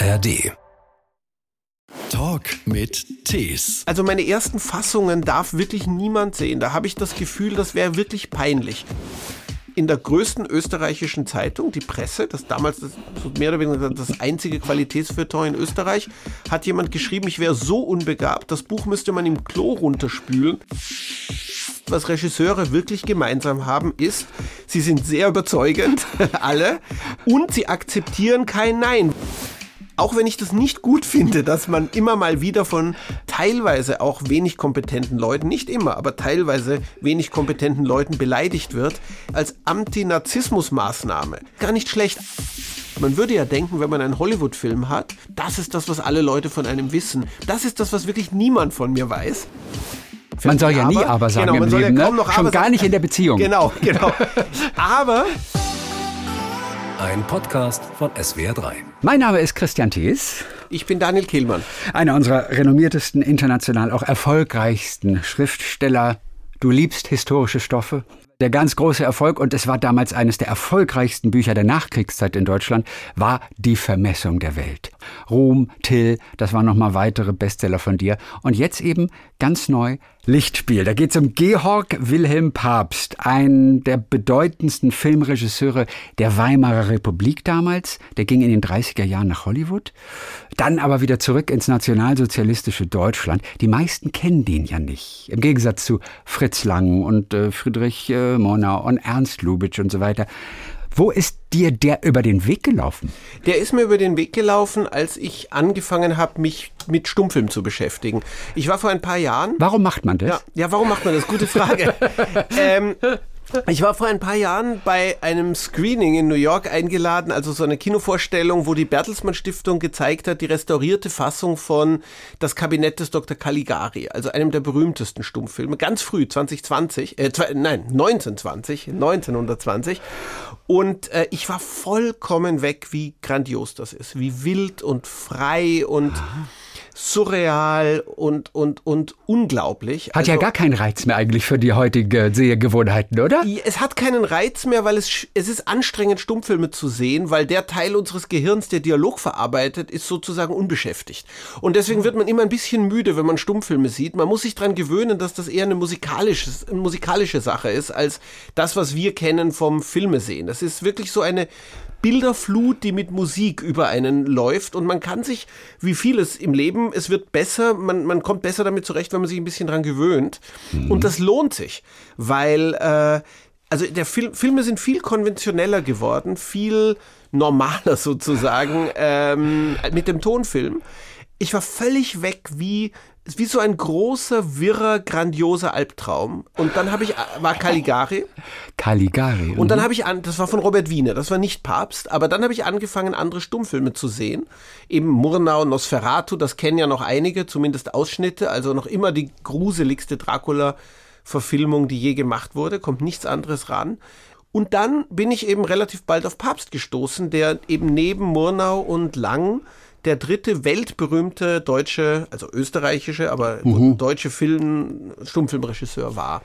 ARD. Talk mit Tees. Also meine ersten Fassungen darf wirklich niemand sehen. Da habe ich das Gefühl, das wäre wirklich peinlich. In der größten österreichischen Zeitung, die Presse, das damals das, mehr oder weniger das einzige Qualitätsfeuilleton in Österreich, hat jemand geschrieben, ich wäre so unbegabt, das Buch müsste man im Klo runterspülen. Was Regisseure wirklich gemeinsam haben, ist, sie sind sehr überzeugend, alle, und sie akzeptieren kein Nein auch wenn ich das nicht gut finde, dass man immer mal wieder von teilweise auch wenig kompetenten Leuten, nicht immer, aber teilweise wenig kompetenten Leuten beleidigt wird, als Anti-Narzissmus-Maßnahme. Gar nicht schlecht. Man würde ja denken, wenn man einen Hollywood-Film hat, das ist das, was alle Leute von einem wissen. Das ist das, was wirklich niemand von mir weiß. Man soll ja nie aber sagen genau, im Leben, ja ne? Schon gar nicht in der Beziehung. Genau, genau. Aber ein Podcast von SWR3. Mein Name ist Christian Thies. Ich bin Daniel Kehlmann. Einer unserer renommiertesten, international auch erfolgreichsten Schriftsteller. Du liebst historische Stoffe. Der ganz große Erfolg, und es war damals eines der erfolgreichsten Bücher der Nachkriegszeit in Deutschland, war Die Vermessung der Welt. Ruhm, Till, das waren nochmal weitere Bestseller von dir. Und jetzt eben ganz neu Lichtspiel. Da geht es um Georg Wilhelm Papst, einen der bedeutendsten Filmregisseure der Weimarer Republik damals. Der ging in den 30er Jahren nach Hollywood, dann aber wieder zurück ins nationalsozialistische Deutschland. Die meisten kennen den ja nicht. Im Gegensatz zu Fritz Lang und äh, Friedrich äh, Monau und Ernst Lubitsch und so weiter. Wo ist dir der über den Weg gelaufen? Der ist mir über den Weg gelaufen, als ich angefangen habe, mich mit Stummfilm zu beschäftigen. Ich war vor ein paar Jahren. Warum macht man das? Ja, ja warum macht man das? Gute Frage. ähm, ich war vor ein paar Jahren bei einem Screening in New York eingeladen, also so eine Kinovorstellung, wo die Bertelsmann Stiftung gezeigt hat, die restaurierte Fassung von Das Kabinett des Dr. Caligari, also einem der berühmtesten Stummfilme, ganz früh, 2020, äh, nein, 1920, 1920. Und äh, ich war vollkommen weg, wie grandios das ist, wie wild und frei und Aha surreal und, und, und unglaublich. Hat also, ja gar keinen Reiz mehr eigentlich für die heutige Sehgewohnheiten, oder? Es hat keinen Reiz mehr, weil es, es ist anstrengend, Stummfilme zu sehen, weil der Teil unseres Gehirns, der Dialog verarbeitet, ist sozusagen unbeschäftigt. Und deswegen wird man immer ein bisschen müde, wenn man Stummfilme sieht. Man muss sich daran gewöhnen, dass das eher eine musikalische, eine musikalische Sache ist, als das, was wir kennen vom Filme sehen. Das ist wirklich so eine Bilderflut, die mit Musik über einen läuft und man kann sich, wie vieles im Leben, es wird besser, man, man kommt besser damit zurecht, wenn man sich ein bisschen dran gewöhnt. Mhm. Und das lohnt sich, weil äh, also der Film, Filme sind viel konventioneller geworden, viel normaler sozusagen ähm, mit dem Tonfilm. Ich war völlig weg, wie wie so ein großer, wirrer, grandioser Albtraum. Und dann habe ich, war Caligari. Caligari. Und dann mhm. habe ich an, das war von Robert Wiener, das war nicht Papst, aber dann habe ich angefangen, andere Stummfilme zu sehen. Eben Murnau, Nosferatu, das kennen ja noch einige, zumindest Ausschnitte, also noch immer die gruseligste Dracula-Verfilmung, die je gemacht wurde, kommt nichts anderes ran. Und dann bin ich eben relativ bald auf Papst gestoßen, der eben neben Murnau und Lang der dritte weltberühmte deutsche, also österreichische, aber mhm. deutsche Film, Stummfilmregisseur war.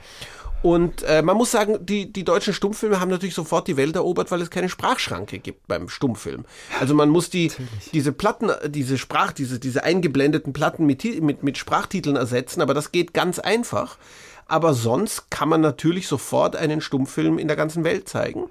Und äh, man muss sagen, die, die deutschen Stummfilme haben natürlich sofort die Welt erobert, weil es keine Sprachschranke gibt beim Stummfilm. Also man muss die, diese Platten, diese Sprach, diese, diese eingeblendeten Platten mit, mit, mit Sprachtiteln ersetzen, aber das geht ganz einfach. Aber sonst kann man natürlich sofort einen Stummfilm in der ganzen Welt zeigen.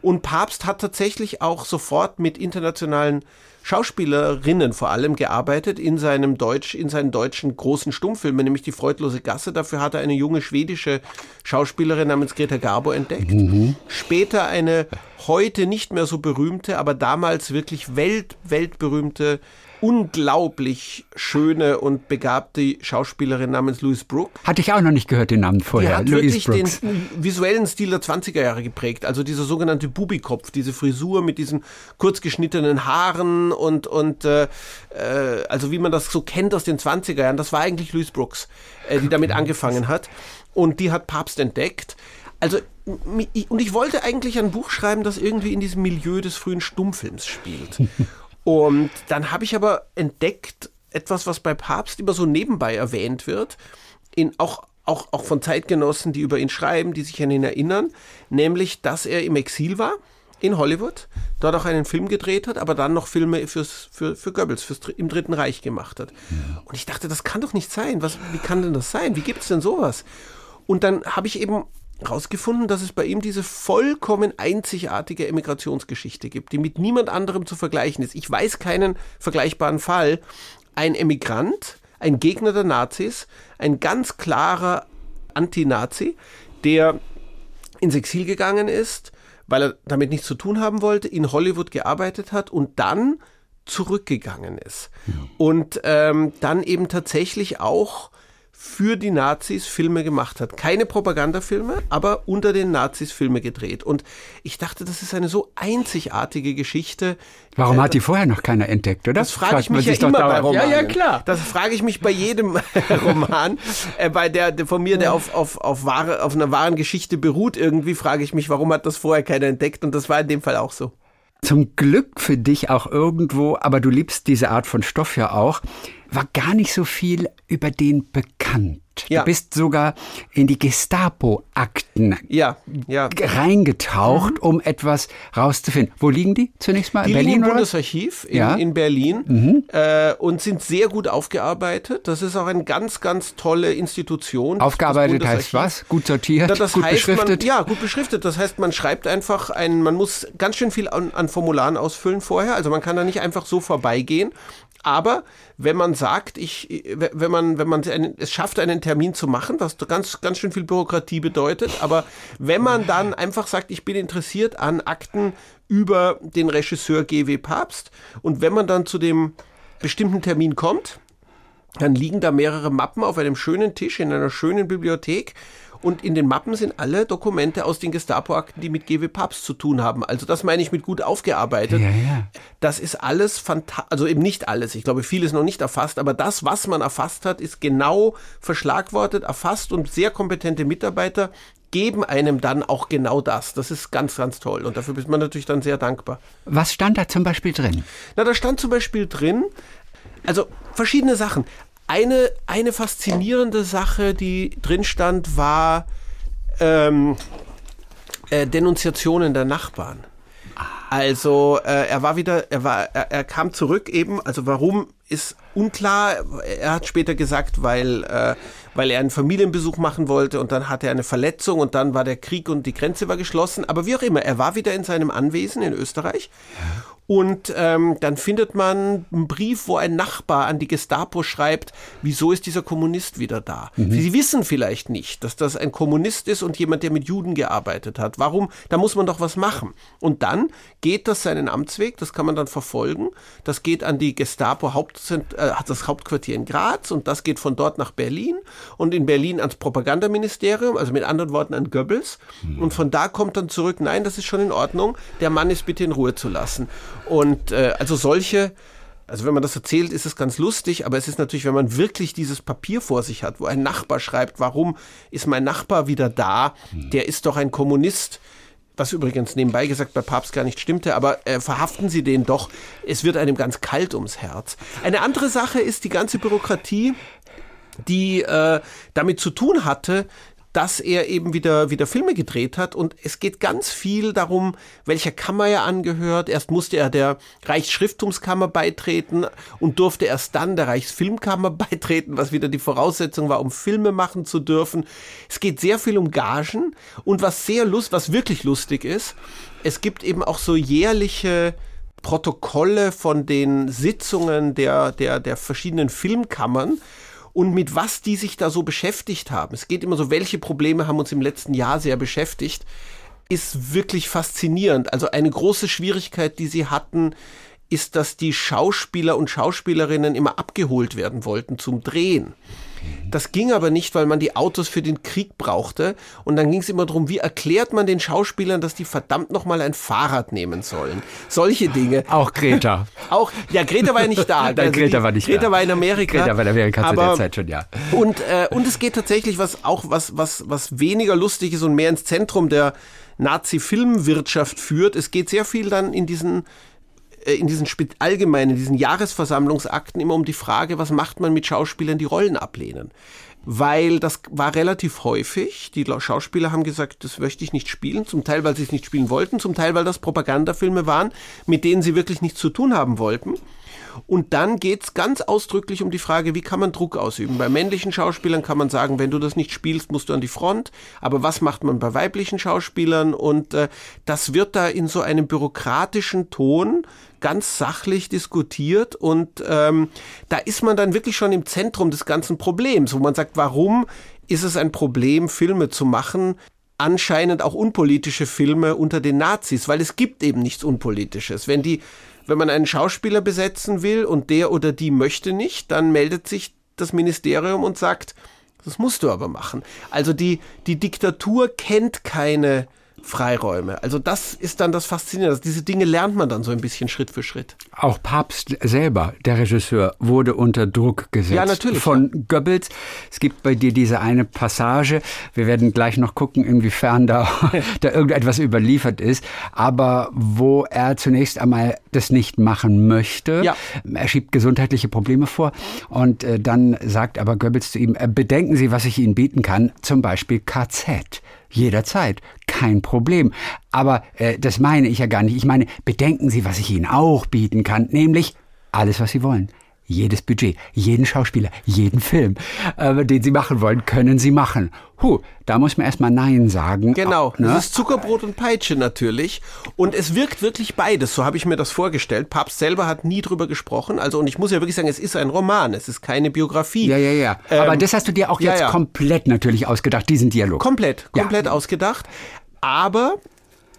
Und Papst hat tatsächlich auch sofort mit internationalen Schauspielerinnen vor allem gearbeitet in seinem Deutsch, in seinen deutschen großen Stummfilmen, nämlich die Freudlose Gasse. Dafür hat er eine junge schwedische Schauspielerin namens Greta Garbo entdeckt. Mhm. Später eine heute nicht mehr so berühmte, aber damals wirklich welt, weltberühmte unglaublich schöne und begabte Schauspielerin namens Louise Brooke. Hatte ich auch noch nicht gehört, den Namen vorher. Die hat Louise wirklich Brooks. den visuellen Stil der 20er Jahre geprägt. Also dieser sogenannte Bubikopf, diese Frisur mit diesen kurz geschnittenen Haaren und, und äh, äh also wie man das so kennt aus den 20er Jahren. Das war eigentlich Louise Brooks, äh, die damit angefangen hat. Und die hat Papst entdeckt. Also, und ich wollte eigentlich ein Buch schreiben, das irgendwie in diesem Milieu des frühen Stummfilms spielt. Und dann habe ich aber entdeckt, etwas, was bei Papst immer so nebenbei erwähnt wird, in auch auch, auch von Zeitgenossen, die über ihn schreiben, die sich an ihn erinnern, nämlich, dass er im Exil war. in Hollywood, dort auch einen Film gedreht hat, aber dann noch Filme fürs, für, für Goebbels fürs, im Dritten Reich gemacht hat. Und ich dachte, das kann doch nicht sein. Was, wie kann denn das sein? Wie gibt es denn sowas? Und dann habe ich eben herausgefunden, dass es bei ihm diese vollkommen einzigartige Emigrationsgeschichte gibt, die mit niemand anderem zu vergleichen ist. Ich weiß keinen vergleichbaren Fall. Ein Emigrant, ein Gegner der Nazis, ein ganz klarer Anti-Nazi, der ins Exil gegangen ist, weil er damit nichts zu tun haben wollte, in Hollywood gearbeitet hat und dann zurückgegangen ist. Ja. Und ähm, dann eben tatsächlich auch für die Nazis Filme gemacht hat. Keine Propagandafilme, aber unter den Nazis Filme gedreht. Und ich dachte, das ist eine so einzigartige Geschichte. Warum hat die vorher noch keiner entdeckt, oder? Das frage ich mich ja immer bei Romanen. Ja, ja, klar. Das frage ich mich bei jedem Roman, äh, bei der, der, von mir, der auf, auf, auf, wahre, auf einer wahren Geschichte beruht. Irgendwie frage ich mich, warum hat das vorher keiner entdeckt? Und das war in dem Fall auch so. Zum Glück für dich auch irgendwo, aber du liebst diese Art von Stoff ja auch war gar nicht so viel über den bekannt. Ja. Du bist sogar in die Gestapo-Akten ja, ja. reingetaucht, mhm. um etwas rauszufinden. Wo liegen die zunächst mal? Die in Berlin, liegen im Bundesarchiv in, ja. in Berlin mhm. äh, und sind sehr gut aufgearbeitet. Das ist auch eine ganz, ganz tolle Institution. Aufgearbeitet heißt was? Gut sortiert, das gut heißt, beschriftet? Man, ja, gut beschriftet. Das heißt, man schreibt einfach ein, man muss ganz schön viel an, an Formularen ausfüllen vorher. Also man kann da nicht einfach so vorbeigehen. Aber wenn man sagt, ich, wenn man, wenn man es schafft, einen Termin zu machen, was ganz, ganz schön viel Bürokratie bedeutet, aber wenn man dann einfach sagt, ich bin interessiert an Akten über den Regisseur G.W. Papst und wenn man dann zu dem bestimmten Termin kommt, dann liegen da mehrere Mappen auf einem schönen Tisch in einer schönen Bibliothek und in den Mappen sind alle Dokumente aus den Gestapo-Akten, die mit GW Papst zu tun haben. Also das meine ich mit gut aufgearbeitet. Ja, ja. Das ist alles fantastisch, also eben nicht alles. Ich glaube, vieles noch nicht erfasst, aber das, was man erfasst hat, ist genau verschlagwortet, erfasst und sehr kompetente Mitarbeiter geben einem dann auch genau das. Das ist ganz, ganz toll. Und dafür ist man natürlich dann sehr dankbar. Was stand da zum Beispiel drin? Na, da stand zum Beispiel drin, also verschiedene Sachen. Eine, eine faszinierende Sache, die drin stand, war ähm, äh, Denunziationen der Nachbarn. Also äh, er war wieder, er war, er, er, kam zurück eben. Also warum ist unklar. Er hat später gesagt, weil äh, weil er einen Familienbesuch machen wollte und dann hatte er eine Verletzung und dann war der Krieg und die Grenze war geschlossen. Aber wie auch immer, er war wieder in seinem Anwesen in Österreich. Ja. Und ähm, dann findet man einen Brief, wo ein Nachbar an die Gestapo schreibt, wieso ist dieser Kommunist wieder da? Mhm. Sie wissen vielleicht nicht, dass das ein Kommunist ist und jemand, der mit Juden gearbeitet hat. Warum? Da muss man doch was machen. Und dann geht das seinen Amtsweg, das kann man dann verfolgen. Das geht an die Gestapo Hauptzent äh, das Hauptquartier in Graz und das geht von dort nach Berlin und in Berlin ans Propagandaministerium, also mit anderen Worten an Goebbels. Mhm. Und von da kommt dann zurück, nein, das ist schon in Ordnung, der Mann ist bitte in Ruhe zu lassen. Und äh, also solche, also wenn man das erzählt, ist es ganz lustig, aber es ist natürlich, wenn man wirklich dieses Papier vor sich hat, wo ein Nachbar schreibt, warum ist mein Nachbar wieder da? Der ist doch ein Kommunist. Was übrigens nebenbei gesagt bei Papst gar nicht stimmte, aber äh, verhaften Sie den doch. Es wird einem ganz kalt ums Herz. Eine andere Sache ist die ganze Bürokratie, die äh, damit zu tun hatte, dass er eben wieder, wieder Filme gedreht hat. Und es geht ganz viel darum, welcher Kammer er angehört. Erst musste er der Reichsschrifttumskammer beitreten und durfte erst dann der Reichsfilmkammer beitreten, was wieder die Voraussetzung war, um Filme machen zu dürfen. Es geht sehr viel um Gagen und was sehr lust, was wirklich lustig ist, es gibt eben auch so jährliche Protokolle von den Sitzungen der, der, der verschiedenen Filmkammern und mit was die sich da so beschäftigt haben. Es geht immer so, welche Probleme haben uns im letzten Jahr sehr beschäftigt, ist wirklich faszinierend. Also eine große Schwierigkeit, die sie hatten, ist, dass die Schauspieler und Schauspielerinnen immer abgeholt werden wollten zum Drehen. Das ging aber nicht, weil man die Autos für den Krieg brauchte. Und dann ging es immer darum, wie erklärt man den Schauspielern, dass die verdammt nochmal ein Fahrrad nehmen sollen. Solche Dinge. Auch Greta. Auch, ja, Greta war ja nicht da. Nein, also Greta die, war nicht Greta da. war in Amerika. Greta war in Amerika aber, zu der Zeit schon, ja. Und, äh, und es geht tatsächlich was auch, was, was, was weniger lustig ist und mehr ins Zentrum der Nazi-Filmwirtschaft führt. Es geht sehr viel dann in diesen in diesen allgemeinen, diesen Jahresversammlungsakten immer um die Frage, was macht man mit Schauspielern, die Rollen ablehnen. weil das war relativ häufig. Die Schauspieler haben gesagt, das möchte ich nicht spielen, zum Teil, weil sie es nicht spielen wollten, zum Teil, weil das Propagandafilme waren, mit denen sie wirklich nichts zu tun haben wollten. Und dann geht's ganz ausdrücklich um die Frage, wie kann man Druck ausüben. Bei männlichen Schauspielern kann man sagen, wenn du das nicht spielst, musst du an die Front. Aber was macht man bei weiblichen Schauspielern? Und äh, das wird da in so einem bürokratischen Ton ganz sachlich diskutiert und ähm, da ist man dann wirklich schon im Zentrum des ganzen Problems, wo man sagt, warum ist es ein Problem, Filme zu machen, anscheinend auch unpolitische Filme unter den Nazis, weil es gibt eben nichts Unpolitisches. Wenn die wenn man einen Schauspieler besetzen will und der oder die möchte nicht, dann meldet sich das Ministerium und sagt, das musst du aber machen. Also die, die Diktatur kennt keine Freiräume. Also das ist dann das Faszinierende. Also diese Dinge lernt man dann so ein bisschen Schritt für Schritt. Auch Papst selber, der Regisseur, wurde unter Druck gesetzt. Ja, natürlich. Von. Goebbels. Es gibt bei dir diese eine Passage. Wir werden gleich noch gucken, inwiefern da, da irgendetwas überliefert ist. Aber wo er zunächst einmal das nicht machen möchte. Ja. Er schiebt gesundheitliche Probleme vor. Und äh, dann sagt aber Goebbels zu ihm, äh, bedenken Sie, was ich Ihnen bieten kann. Zum Beispiel KZ. Jederzeit, kein Problem. Aber äh, das meine ich ja gar nicht. Ich meine, bedenken Sie, was ich Ihnen auch bieten kann, nämlich alles, was Sie wollen jedes Budget, jeden Schauspieler, jeden Film, äh, den Sie machen wollen, können Sie machen. Huh, da muss man erstmal Nein sagen. Genau, ne? das ist Zuckerbrot und Peitsche natürlich. Und es wirkt wirklich beides, so habe ich mir das vorgestellt. Papst selber hat nie drüber gesprochen. Also, und ich muss ja wirklich sagen, es ist ein Roman, es ist keine Biografie. Ja, ja, ja. Ähm, Aber das hast du dir auch jetzt ja, ja. komplett natürlich ausgedacht, diesen Dialog. Komplett, komplett ja. ausgedacht. Aber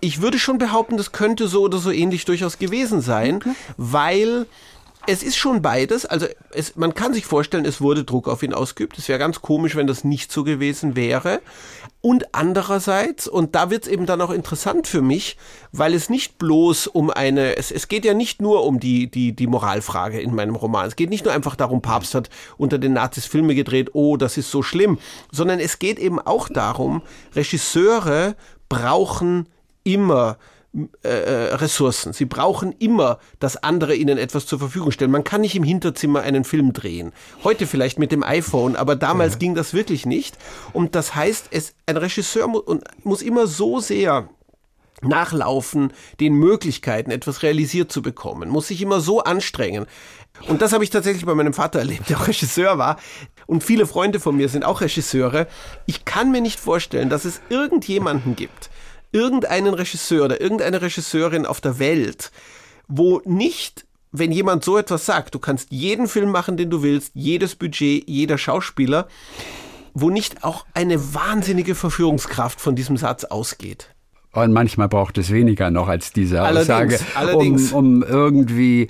ich würde schon behaupten, das könnte so oder so ähnlich durchaus gewesen sein, okay. weil es ist schon beides. Also es, man kann sich vorstellen, es wurde Druck auf ihn ausgeübt. Es wäre ganz komisch, wenn das nicht so gewesen wäre. Und andererseits, und da wird es eben dann auch interessant für mich, weil es nicht bloß um eine, es, es geht ja nicht nur um die, die, die Moralfrage in meinem Roman. Es geht nicht nur einfach darum, Papst hat unter den Nazis Filme gedreht, oh, das ist so schlimm, sondern es geht eben auch darum, Regisseure brauchen immer äh, äh, Ressourcen. Sie brauchen immer, dass andere ihnen etwas zur Verfügung stellen. Man kann nicht im Hinterzimmer einen Film drehen. Heute vielleicht mit dem iPhone, aber damals ja. ging das wirklich nicht. Und das heißt, es, ein Regisseur mu muss immer so sehr nachlaufen den Möglichkeiten, etwas realisiert zu bekommen, muss sich immer so anstrengen. Und das habe ich tatsächlich bei meinem Vater erlebt, der auch Regisseur war. Und viele Freunde von mir sind auch Regisseure. Ich kann mir nicht vorstellen, dass es irgendjemanden gibt, irgendeinen Regisseur oder irgendeine Regisseurin auf der Welt, wo nicht wenn jemand so etwas sagt, du kannst jeden Film machen, den du willst, jedes Budget, jeder Schauspieler, wo nicht auch eine wahnsinnige Verführungskraft von diesem Satz ausgeht. Und manchmal braucht es weniger noch als diese Aussage, allerdings, um, um irgendwie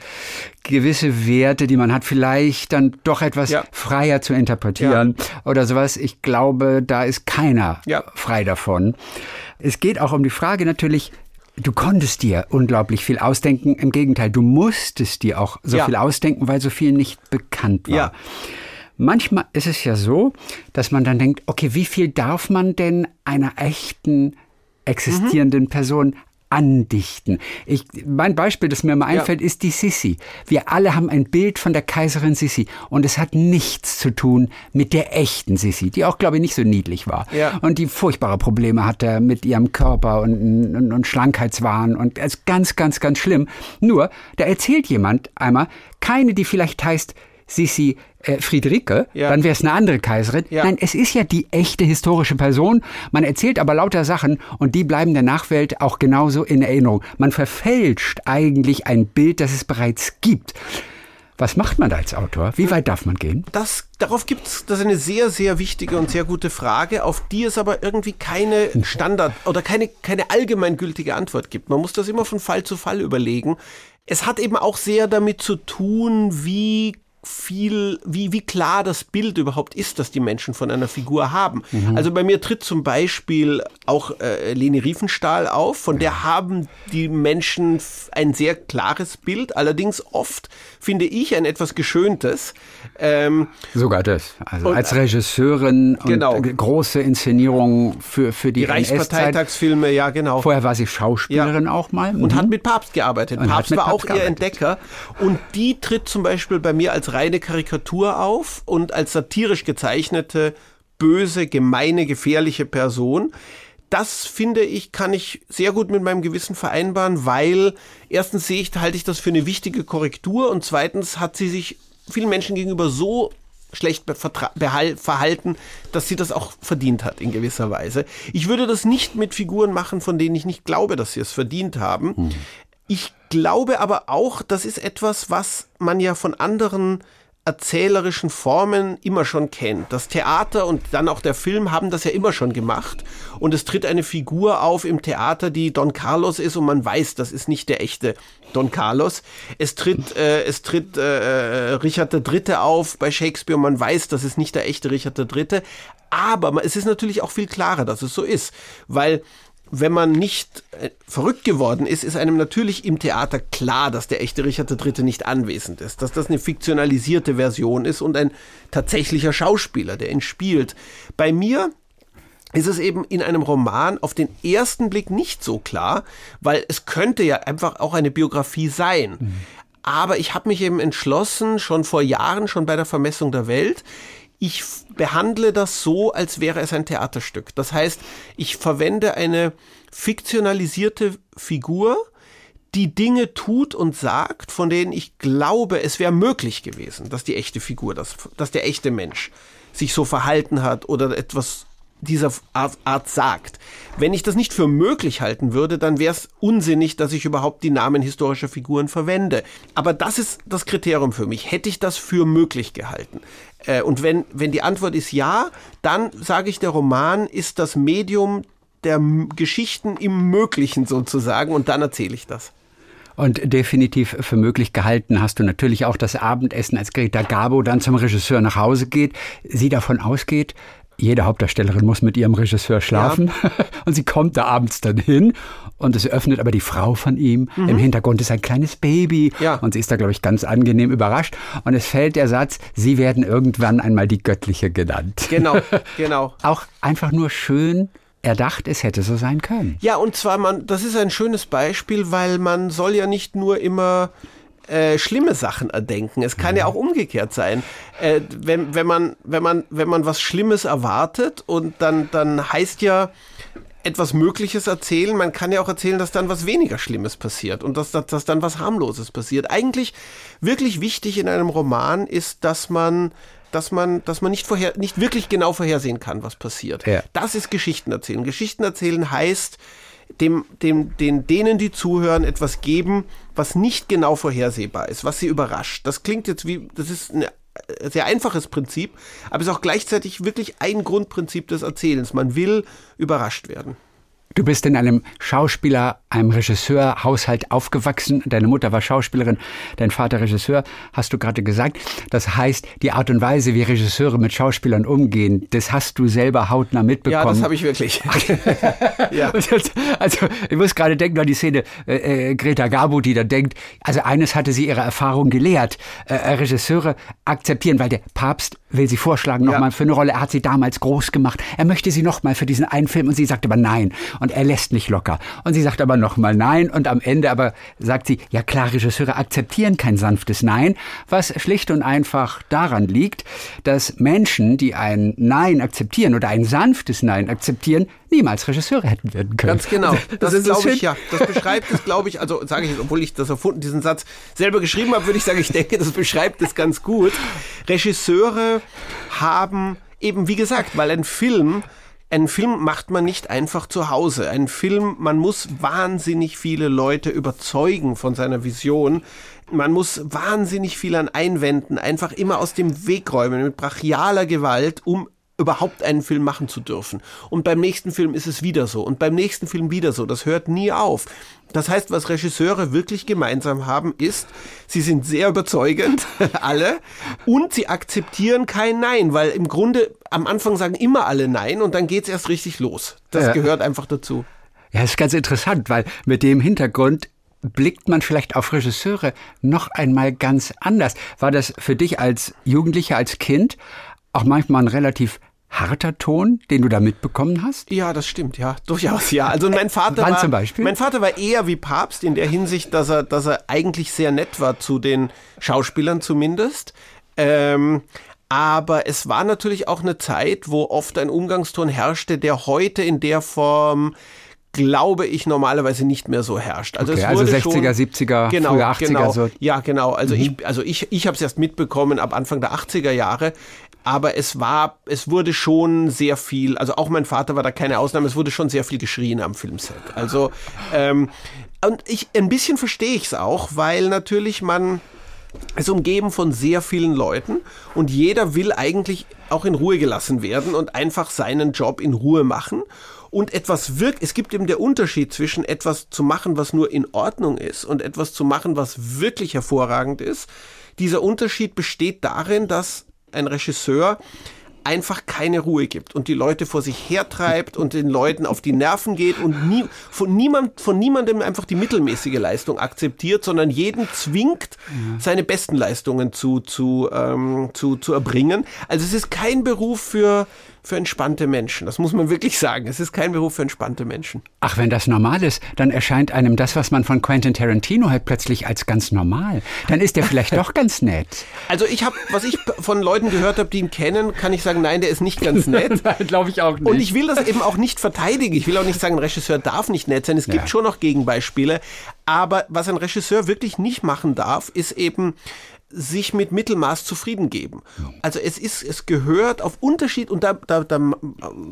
gewisse Werte, die man hat, vielleicht dann doch etwas ja. freier zu interpretieren ja. oder sowas. Ich glaube, da ist keiner ja. frei davon. Es geht auch um die Frage natürlich, Du konntest dir unglaublich viel ausdenken. Im Gegenteil, du musstest dir auch so ja. viel ausdenken, weil so viel nicht bekannt war. Ja. Manchmal ist es ja so, dass man dann denkt, okay, wie viel darf man denn einer echten existierenden mhm. Person andichten. Ich, mein Beispiel, das mir mal einfällt, ja. ist die Sissi. Wir alle haben ein Bild von der Kaiserin Sissi und es hat nichts zu tun mit der echten Sissi, die auch, glaube ich, nicht so niedlich war ja. und die furchtbare Probleme hatte mit ihrem Körper und, und, und Schlankheitswahn und es ist ganz, ganz, ganz schlimm. Nur, da erzählt jemand einmal, keine, die vielleicht heißt Sissi äh, Friederike, ja. dann wäre es eine andere Kaiserin. Ja. Nein, es ist ja die echte historische Person. Man erzählt aber lauter Sachen und die bleiben der Nachwelt auch genauso in Erinnerung. Man verfälscht eigentlich ein Bild, das es bereits gibt. Was macht man da als Autor? Wie weit darf man gehen? Das, darauf gibt es, das ist eine sehr, sehr wichtige und sehr gute Frage, auf die es aber irgendwie keine Standard oder keine, keine allgemeingültige Antwort gibt. Man muss das immer von Fall zu Fall überlegen. Es hat eben auch sehr damit zu tun, wie viel, wie, wie klar das Bild überhaupt ist, das die Menschen von einer Figur haben. Mhm. Also bei mir tritt zum Beispiel auch äh, Leni Riefenstahl auf, von der haben die Menschen ein sehr klares Bild, allerdings oft finde ich ein etwas geschöntes. Ähm, Sogar das. Also und, als Regisseurin genau. und große Inszenierungen für, für die, die Reichsparteitagsfilme, ja genau. Vorher war sie Schauspielerin ja. auch mal. Mhm. Und hat mit Papst gearbeitet. Und Papst war Papst auch gearbeitet. ihr Entdecker. Und die tritt zum Beispiel bei mir als als reine Karikatur auf und als satirisch gezeichnete, böse, gemeine, gefährliche Person das finde ich, kann ich sehr gut mit meinem Gewissen vereinbaren, weil erstens sehe ich, halte ich das für eine wichtige Korrektur und zweitens hat sie sich vielen Menschen gegenüber so schlecht verhalten, dass sie das auch verdient hat in gewisser Weise. Ich würde das nicht mit Figuren machen, von denen ich nicht glaube, dass sie es verdient haben. Hm. Ich glaube aber auch, das ist etwas, was man ja von anderen erzählerischen Formen immer schon kennt. Das Theater und dann auch der Film haben das ja immer schon gemacht. Und es tritt eine Figur auf im Theater, die Don Carlos ist und man weiß, das ist nicht der echte Don Carlos. Es tritt, äh, es tritt äh, äh Richard III. auf bei Shakespeare und man weiß, das ist nicht der echte Richard III. Aber es ist natürlich auch viel klarer, dass es so ist, weil wenn man nicht äh, verrückt geworden ist, ist einem natürlich im Theater klar, dass der echte Richard III. nicht anwesend ist, dass das eine fiktionalisierte Version ist und ein tatsächlicher Schauspieler, der ihn spielt. Bei mir ist es eben in einem Roman auf den ersten Blick nicht so klar, weil es könnte ja einfach auch eine Biografie sein. Mhm. Aber ich habe mich eben entschlossen, schon vor Jahren, schon bei der Vermessung der Welt, ich behandle das so, als wäre es ein Theaterstück. Das heißt, ich verwende eine fiktionalisierte Figur, die Dinge tut und sagt, von denen ich glaube, es wäre möglich gewesen, dass die echte Figur, dass, dass der echte Mensch sich so verhalten hat oder etwas dieser Art, Art sagt. Wenn ich das nicht für möglich halten würde, dann wäre es unsinnig, dass ich überhaupt die Namen historischer Figuren verwende. Aber das ist das Kriterium für mich. Hätte ich das für möglich gehalten? Äh, und wenn, wenn die Antwort ist ja, dann sage ich, der Roman ist das Medium der Geschichten im Möglichen sozusagen und dann erzähle ich das. Und definitiv für möglich gehalten hast du natürlich auch das Abendessen, als Greta Garbo dann zum Regisseur nach Hause geht, sie davon ausgeht, jede Hauptdarstellerin muss mit ihrem Regisseur schlafen. Ja. Und sie kommt da abends dann hin und es öffnet aber die Frau von ihm. Mhm. Im Hintergrund ist ein kleines Baby. Ja. Und sie ist da, glaube ich, ganz angenehm überrascht. Und es fällt der Satz, sie werden irgendwann einmal die Göttliche genannt. Genau, genau. Auch einfach nur schön erdacht, es hätte so sein können. Ja, und zwar, man, das ist ein schönes Beispiel, weil man soll ja nicht nur immer äh, schlimme Sachen erdenken. Es kann ja auch umgekehrt sein. Äh, wenn, wenn, man, wenn, man, wenn man was Schlimmes erwartet und dann, dann heißt ja etwas Mögliches erzählen, man kann ja auch erzählen, dass dann was weniger Schlimmes passiert und dass, dass, dass dann was harmloses passiert. Eigentlich wirklich wichtig in einem Roman ist, dass man dass man, dass man nicht vorher, nicht wirklich genau vorhersehen kann, was passiert. Ja. Das ist Geschichten erzählen. Geschichten erzählen heißt, dem, dem, den, denen, die zuhören, etwas geben, was nicht genau vorhersehbar ist, was sie überrascht. Das klingt jetzt wie, das ist ein sehr einfaches Prinzip, aber es ist auch gleichzeitig wirklich ein Grundprinzip des Erzählens. Man will überrascht werden. Du bist in einem Schauspieler, einem Regisseurhaushalt aufgewachsen. Deine Mutter war Schauspielerin, dein Vater Regisseur, hast du gerade gesagt. Das heißt, die Art und Weise, wie Regisseure mit Schauspielern umgehen, das hast du selber hautnah mitbekommen. Ja, das habe ich wirklich. ja. Also, ich muss gerade denken an die Szene äh, äh, Greta Garbo, die da denkt, also eines hatte sie ihre Erfahrung gelehrt. Äh, äh Regisseure akzeptieren, weil der Papst will sie vorschlagen nochmal ja. für eine Rolle. Er hat sie damals groß gemacht. Er möchte sie nochmal für diesen einen Film und sie sagt aber nein und er lässt nicht locker. Und sie sagt aber nochmal Nein und am Ende aber sagt sie, ja klar, Regisseure akzeptieren kein sanftes Nein, was schlicht und einfach daran liegt, dass Menschen, die ein Nein akzeptieren oder ein sanftes Nein akzeptieren, niemals Regisseure hätten werden können. Ganz genau. Das, das glaube ich ja. Das beschreibt es, glaube ich, also sage ich, obwohl ich das erfunden, diesen Satz selber geschrieben habe, würde ich sagen, ich denke, das beschreibt es ganz gut. Regisseure haben eben, wie gesagt, weil ein Film einen Film macht man nicht einfach zu Hause. Ein Film, man muss wahnsinnig viele Leute überzeugen von seiner Vision. Man muss wahnsinnig viel an Einwänden einfach immer aus dem Weg räumen mit brachialer Gewalt, um überhaupt einen Film machen zu dürfen. Und beim nächsten Film ist es wieder so und beim nächsten Film wieder so. Das hört nie auf. Das heißt, was Regisseure wirklich gemeinsam haben, ist, sie sind sehr überzeugend, alle, und sie akzeptieren kein Nein, weil im Grunde am Anfang sagen immer alle Nein und dann geht's erst richtig los. Das ja. gehört einfach dazu. Ja, das ist ganz interessant, weil mit dem Hintergrund blickt man vielleicht auf Regisseure noch einmal ganz anders. War das für dich als Jugendlicher, als Kind auch manchmal ein relativ harter Ton, den du da mitbekommen hast? Ja, das stimmt, ja, durchaus, ja. Also mein Vater Wann war, zum Beispiel? mein Vater war eher wie Papst in der Hinsicht, dass er, dass er eigentlich sehr nett war zu den Schauspielern zumindest. Ähm, aber es war natürlich auch eine Zeit, wo oft ein Umgangston herrschte, der heute in der Form glaube ich, normalerweise nicht mehr so herrscht. Also, okay, es wurde also 60er, schon, 70er, genau, frühe 80er. Genau, so. Ja, genau. Also mhm. ich, also ich, ich habe es erst mitbekommen ab Anfang der 80er Jahre. Aber es war, es wurde schon sehr viel, also auch mein Vater war da keine Ausnahme, es wurde schon sehr viel geschrien am Filmset. Also, ähm, und ich, ein bisschen verstehe ich es auch, weil natürlich man, ist umgeben von sehr vielen Leuten und jeder will eigentlich auch in Ruhe gelassen werden und einfach seinen Job in Ruhe machen und etwas wirkt. Es gibt eben der Unterschied zwischen etwas zu machen, was nur in Ordnung ist und etwas zu machen, was wirklich hervorragend ist. Dieser Unterschied besteht darin, dass ein Regisseur einfach keine Ruhe gibt und die Leute vor sich hertreibt und den Leuten auf die Nerven geht und nie, von, niemand, von niemandem einfach die mittelmäßige Leistung akzeptiert, sondern jeden zwingt, seine besten Leistungen zu, zu, ähm, zu, zu erbringen. Also es ist kein Beruf für, für entspannte Menschen. Das muss man wirklich sagen. Es ist kein Beruf für entspannte Menschen. Ach, wenn das normal ist, dann erscheint einem das, was man von Quentin Tarantino hat, plötzlich als ganz normal. Dann ist der vielleicht doch ganz nett. Also ich habe, was ich von Leuten gehört habe, die ihn kennen, kann ich sagen, nein, der ist nicht ganz nett. nein, glaube ich auch nicht. Und ich will das eben auch nicht verteidigen. Ich will auch nicht sagen, ein Regisseur darf nicht nett sein. Es gibt ja. schon noch Gegenbeispiele. Aber was ein Regisseur wirklich nicht machen darf, ist eben sich mit Mittelmaß zufrieden geben. Also es ist, es gehört auf Unterschied und da, da, da,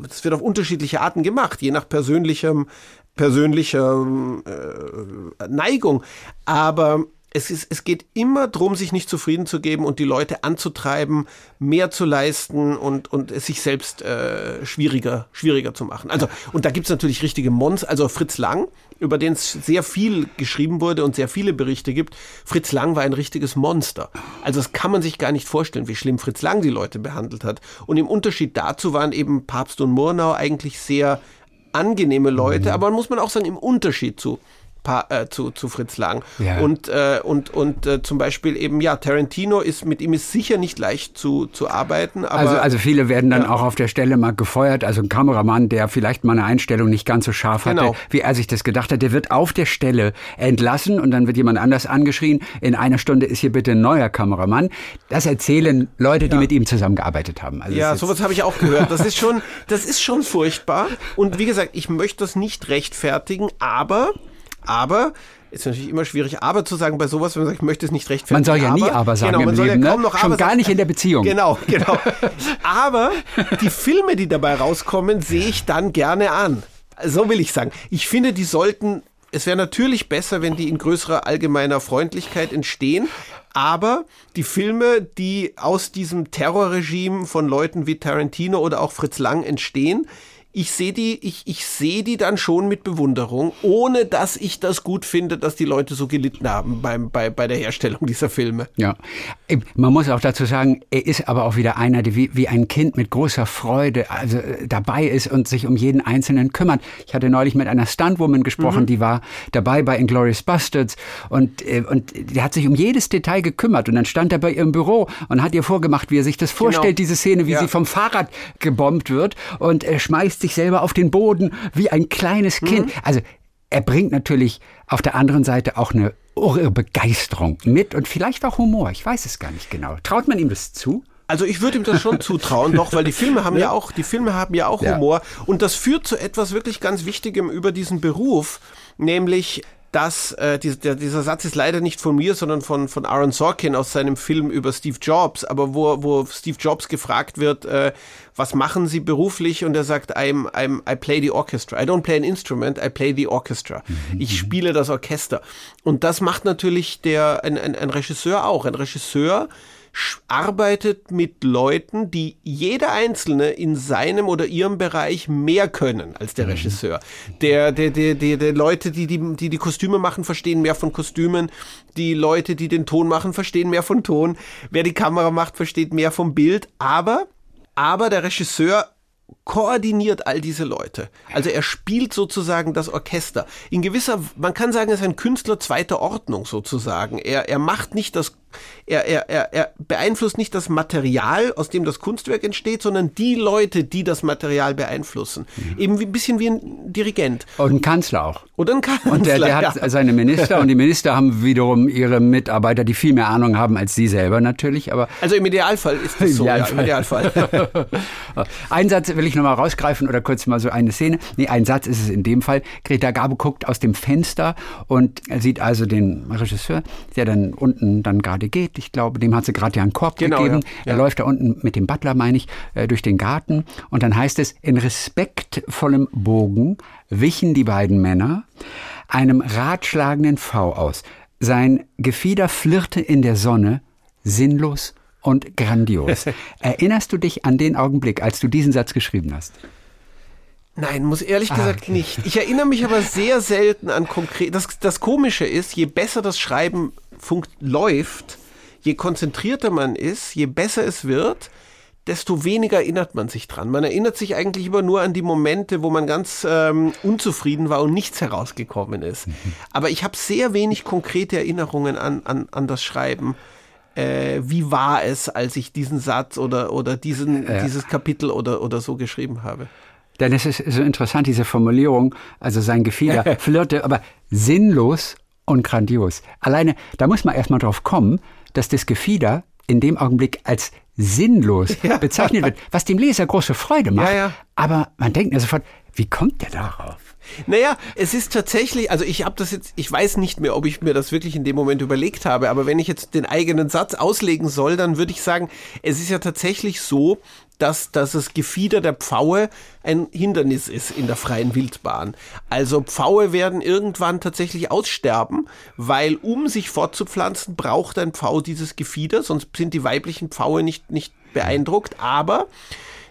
es wird auf unterschiedliche Arten gemacht, je nach persönlichem, persönlicher äh, Neigung. Aber es, ist, es geht immer darum, sich nicht zufrieden zu geben und die Leute anzutreiben, mehr zu leisten und, und es sich selbst äh, schwieriger, schwieriger zu machen. Also, und da gibt's natürlich richtige Mons, also Fritz Lang, über den es sehr viel geschrieben wurde und sehr viele Berichte gibt. Fritz Lang war ein richtiges Monster. Also das kann man sich gar nicht vorstellen, wie schlimm Fritz Lang die Leute behandelt hat. Und im Unterschied dazu waren eben Papst und Murnau eigentlich sehr angenehme Leute, mhm. aber man muss man auch sagen, im Unterschied zu Pa äh, zu, zu Fritz Lang. Ja. Und, äh, und, und äh, zum Beispiel eben, ja, Tarantino ist, mit ihm ist sicher nicht leicht zu, zu arbeiten. Aber, also, also viele werden dann ja. auch auf der Stelle mal gefeuert. Also ein Kameramann, der vielleicht mal eine Einstellung nicht ganz so scharf hatte, genau. wie er sich das gedacht hat, der wird auf der Stelle entlassen und dann wird jemand anders angeschrien. In einer Stunde ist hier bitte ein neuer Kameramann. Das erzählen Leute, die ja. mit ihm zusammengearbeitet haben. Also ja, sowas habe ich auch gehört. Das ist schon, das ist schon furchtbar. Und wie gesagt, ich möchte das nicht rechtfertigen, aber aber ist natürlich immer schwierig, aber zu sagen bei sowas, wenn man sagt, ich möchte es nicht rechtfertigen. Man soll ja nie aber sagen genau, man soll Leben, ja kaum ne? noch Schon aber gar sagen. nicht in der Beziehung. Genau, genau. aber die Filme, die dabei rauskommen, sehe ich dann gerne an. So will ich sagen. Ich finde, die sollten, es wäre natürlich besser, wenn die in größerer allgemeiner Freundlichkeit entstehen, aber die Filme, die aus diesem Terrorregime von Leuten wie Tarantino oder auch Fritz Lang entstehen, ich sehe die, ich, ich sehe die dann schon mit Bewunderung, ohne dass ich das gut finde, dass die Leute so gelitten haben beim, bei, bei der Herstellung dieser Filme. Ja, man muss auch dazu sagen, er ist aber auch wieder einer, der wie, wie ein Kind mit großer Freude also äh, dabei ist und sich um jeden Einzelnen kümmert. Ich hatte neulich mit einer Stuntwoman gesprochen, mhm. die war dabei bei Inglourious Bastards und, äh, und die hat sich um jedes Detail gekümmert und dann stand er bei ihrem Büro und hat ihr vorgemacht, wie er sich das vorstellt, genau. diese Szene, wie ja. sie vom Fahrrad gebombt wird und er schmeißt sich selber auf den Boden wie ein kleines Kind. Mhm. Also er bringt natürlich auf der anderen Seite auch eine irre Begeisterung mit und vielleicht auch Humor. Ich weiß es gar nicht genau. Traut man ihm das zu? Also ich würde ihm das schon zutrauen, doch, weil die Filme haben ja auch, die Filme haben ja auch ja. Humor und das führt zu etwas wirklich ganz Wichtigem über diesen Beruf, nämlich dass äh, die, der, dieser Satz ist leider nicht von mir, sondern von, von Aaron Sorkin aus seinem Film über Steve Jobs, aber wo, wo Steve Jobs gefragt wird, äh, was machen Sie beruflich? Und er sagt, I'm, I'm, I play the orchestra. I don't play an instrument, I play the orchestra. Mhm. Ich spiele das Orchester. Und das macht natürlich der, ein, ein, ein Regisseur auch. Ein Regisseur arbeitet mit Leuten, die jeder Einzelne in seinem oder ihrem Bereich mehr können als der mhm. Regisseur. Der, der, der, der, der Leute, die die, die die Kostüme machen, verstehen mehr von Kostümen. Die Leute, die den Ton machen, verstehen mehr von Ton. Wer die Kamera macht, versteht mehr vom Bild. Aber, aber der Regisseur koordiniert all diese Leute. Also er spielt sozusagen das Orchester. In gewisser, man kann sagen, er ist ein Künstler zweiter Ordnung sozusagen. Er, er macht nicht das er, er, er, er beeinflusst nicht das Material, aus dem das Kunstwerk entsteht, sondern die Leute, die das Material beeinflussen. Mhm. Eben wie, ein bisschen wie ein Dirigent. Und ein Kanzler auch. Oder ein Kanzler. Und der, der hat ja. seine Minister und die Minister haben wiederum ihre Mitarbeiter, die viel mehr Ahnung haben als sie selber natürlich. Aber also im Idealfall ist das so. Idealfall. Ja, im Idealfall. ein Satz will ich nochmal rausgreifen oder kurz mal so eine Szene. Nee, ein Satz ist es in dem Fall. Greta Garbo guckt aus dem Fenster und sieht also den Regisseur, der dann unten dann gerade geht. Ich glaube, dem hat sie gerade ja einen Korb genau, gegeben. Ja. Er läuft da unten mit dem Butler, meine ich, äh, durch den Garten. Und dann heißt es, in respektvollem Bogen wichen die beiden Männer einem ratschlagenden V aus. Sein Gefieder flirrte in der Sonne, sinnlos und grandios. Erinnerst du dich an den Augenblick, als du diesen Satz geschrieben hast? Nein, muss ehrlich ah, gesagt okay. nicht. Ich erinnere mich aber sehr selten an konkret. Das, das Komische ist, je besser das Schreiben läuft, je konzentrierter man ist, je besser es wird, desto weniger erinnert man sich dran. Man erinnert sich eigentlich immer nur an die Momente, wo man ganz ähm, unzufrieden war und nichts herausgekommen ist. Mhm. Aber ich habe sehr wenig konkrete Erinnerungen an, an, an das Schreiben. Äh, wie war es, als ich diesen Satz oder, oder diesen, ja. dieses Kapitel oder, oder so geschrieben habe? Denn es ist so interessant, diese Formulierung, also sein Gefieder flirte, aber sinnlos und grandios. Alleine, da muss man erstmal drauf kommen, dass das Gefieder in dem Augenblick als sinnlos ja. bezeichnet wird, was dem Leser große Freude macht. Ja, ja. Aber man denkt mir sofort, wie kommt der darauf? Naja, es ist tatsächlich, also ich habe das jetzt, ich weiß nicht mehr, ob ich mir das wirklich in dem Moment überlegt habe, aber wenn ich jetzt den eigenen Satz auslegen soll, dann würde ich sagen, es ist ja tatsächlich so, dass, dass das Gefieder der Pfaue ein Hindernis ist in der freien Wildbahn. Also Pfaue werden irgendwann tatsächlich aussterben, weil um sich fortzupflanzen, braucht ein Pfau dieses Gefieder, sonst sind die weiblichen Pfaue nicht, nicht beeindruckt. Aber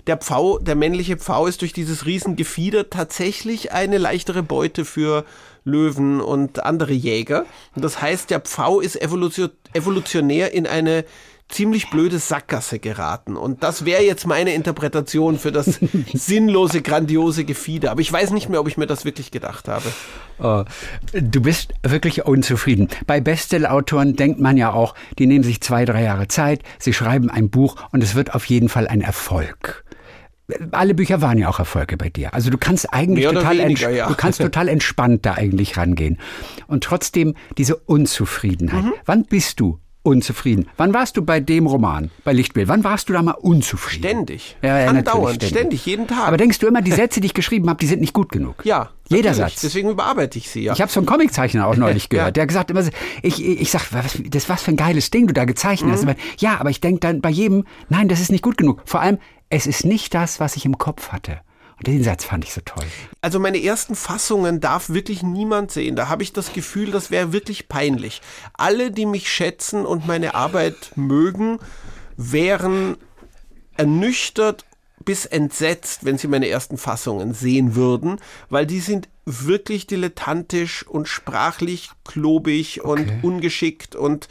der Pfau, der männliche Pfau ist durch dieses Riesengefieder tatsächlich eine leichtere Beute für Löwen und andere Jäger. Und das heißt, der Pfau ist evolutionär in eine ziemlich blöde Sackgasse geraten. Und das wäre jetzt meine Interpretation für das sinnlose, grandiose Gefieder. Aber ich weiß nicht mehr, ob ich mir das wirklich gedacht habe. Oh, du bist wirklich unzufrieden. Bei Bestsellerautoren denkt man ja auch, die nehmen sich zwei, drei Jahre Zeit, sie schreiben ein Buch und es wird auf jeden Fall ein Erfolg alle Bücher waren ja auch Erfolge bei dir. Also du kannst eigentlich total, weniger, ja. du kannst total entspannt da eigentlich rangehen. Und trotzdem diese Unzufriedenheit. Mhm. Wann bist du unzufrieden. Wann warst du bei dem Roman, bei Lichtbild? Wann warst du da mal unzufrieden? Ständig. Ja, ja, Andauernd, ständig. ständig, jeden Tag. Aber denkst du immer, die Sätze, die ich geschrieben habe, die sind nicht gut genug? Ja. Jeder natürlich. Satz. Deswegen überarbeite ich sie ja. Ich habe so einen Comiczeichner auch neulich gehört. ja. Der hat gesagt immer, ich, ich sag, was, das was für ein geiles Ding du da gezeichnet mhm. hast. Ja, aber ich denke dann bei jedem, nein, das ist nicht gut genug. Vor allem, es ist nicht das, was ich im Kopf hatte. Den Satz fand ich so toll. Also meine ersten Fassungen darf wirklich niemand sehen. Da habe ich das Gefühl, das wäre wirklich peinlich. Alle, die mich schätzen und meine Arbeit mögen, wären ernüchtert bis entsetzt, wenn sie meine ersten Fassungen sehen würden, weil die sind wirklich dilettantisch und sprachlich klobig okay. und ungeschickt und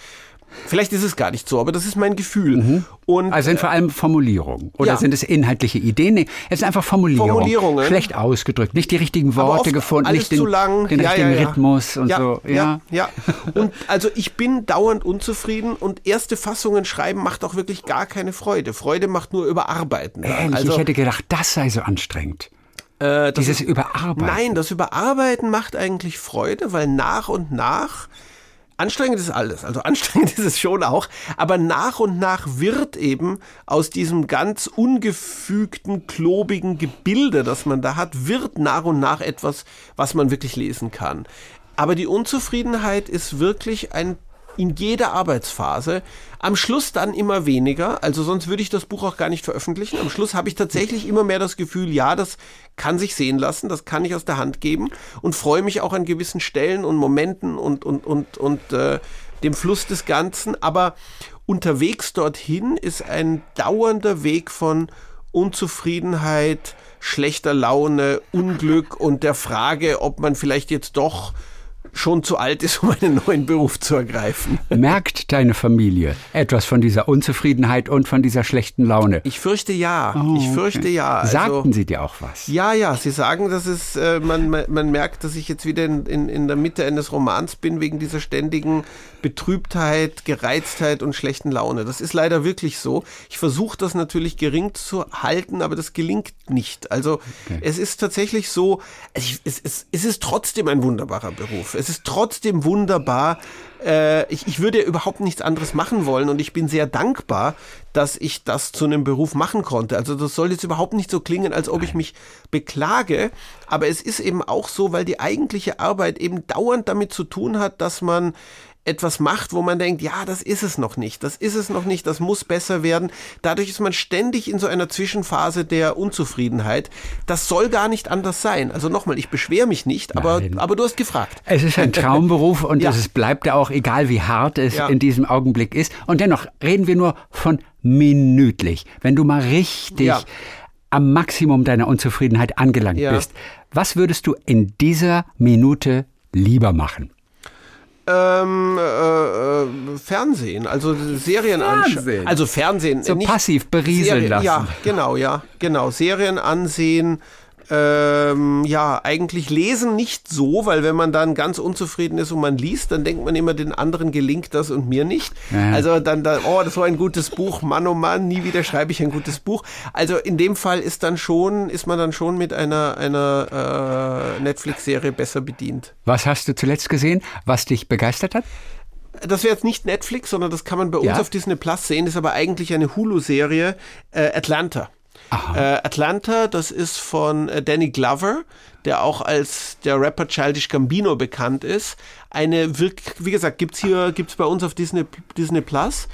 Vielleicht ist es gar nicht so, aber das ist mein Gefühl. Mhm. Und, also sind vor allem Formulierungen oder ja. sind es inhaltliche Ideen? Nee, es sind einfach Formulierungen. Formulierungen. Schlecht ausgedrückt, nicht die richtigen Worte gefunden, nicht den, den ja, richtigen ja, Rhythmus und so. Ja, ja. Und also ich bin dauernd unzufrieden und erste Fassungen schreiben macht auch wirklich gar keine Freude. Freude macht nur Überarbeiten. Ehrlich, also, ich hätte gedacht, das sei so anstrengend. Äh, Dieses Überarbeiten. Nein, das Überarbeiten macht eigentlich Freude, weil nach und nach Anstrengend ist alles, also anstrengend ist es schon auch, aber nach und nach wird eben aus diesem ganz ungefügten, klobigen Gebilde, das man da hat, wird nach und nach etwas, was man wirklich lesen kann. Aber die Unzufriedenheit ist wirklich ein in jeder Arbeitsphase. Am Schluss dann immer weniger, also sonst würde ich das Buch auch gar nicht veröffentlichen. Am Schluss habe ich tatsächlich immer mehr das Gefühl, ja, das kann sich sehen lassen, das kann ich aus der Hand geben und freue mich auch an gewissen Stellen und Momenten und, und, und, und äh, dem Fluss des Ganzen. Aber unterwegs dorthin ist ein dauernder Weg von Unzufriedenheit, schlechter Laune, Unglück und der Frage, ob man vielleicht jetzt doch schon zu alt ist, um einen neuen Beruf zu ergreifen. Merkt deine Familie etwas von dieser Unzufriedenheit und von dieser schlechten Laune? Ich fürchte ja. Oh, ich fürchte okay. ja. Also, Sagten sie dir auch was? Ja, ja. Sie sagen, dass es, äh, man, man merkt, dass ich jetzt wieder in, in, in der Mitte eines Romans bin, wegen dieser ständigen Betrübtheit, Gereiztheit und schlechten Laune. Das ist leider wirklich so. Ich versuche das natürlich gering zu halten, aber das gelingt nicht. Also okay. es ist tatsächlich so, es, es, es, es ist trotzdem ein wunderbarer Beruf. Es ist trotzdem wunderbar. Äh, ich, ich würde ja überhaupt nichts anderes machen wollen und ich bin sehr dankbar, dass ich das zu einem Beruf machen konnte. Also das soll jetzt überhaupt nicht so klingen, als ob ich mich beklage, aber es ist eben auch so, weil die eigentliche Arbeit eben dauernd damit zu tun hat, dass man etwas macht, wo man denkt, ja, das ist es noch nicht, das ist es noch nicht, das muss besser werden. Dadurch ist man ständig in so einer Zwischenphase der Unzufriedenheit. Das soll gar nicht anders sein. Also nochmal, ich beschwere mich nicht, aber, aber du hast gefragt. Es ist ein Traumberuf und ja. es bleibt ja auch, egal wie hart es ja. in diesem Augenblick ist. Und dennoch reden wir nur von minütlich. Wenn du mal richtig ja. am Maximum deiner Unzufriedenheit angelangt bist, was würdest du in dieser Minute lieber machen? Ähm, äh, äh, Fernsehen, also Serien anschauen. Also Fernsehen. So nicht passiv berieseln Serien, lassen. Ja, genau, ja, genau. Serien ansehen, ähm, ja, eigentlich lesen nicht so, weil wenn man dann ganz unzufrieden ist und man liest, dann denkt man immer, den anderen gelingt das und mir nicht. Ja. Also dann, da, oh, das war ein gutes Buch, Mann, oh Mann, nie wieder schreibe ich ein gutes Buch. Also in dem Fall ist dann schon, ist man dann schon mit einer, einer äh, Netflix-Serie besser bedient. Was hast du zuletzt gesehen, was dich begeistert hat? das wäre jetzt nicht Netflix, sondern das kann man bei uns ja. auf Disney Plus sehen, ist aber eigentlich eine Hulu-Serie, äh, Atlanta. Äh, Atlanta, das ist von äh, Danny Glover, der auch als der Rapper Childish Gambino bekannt ist. Eine, wie gesagt, gibt's hier, gibt's bei uns auf Disney, Disney Plus.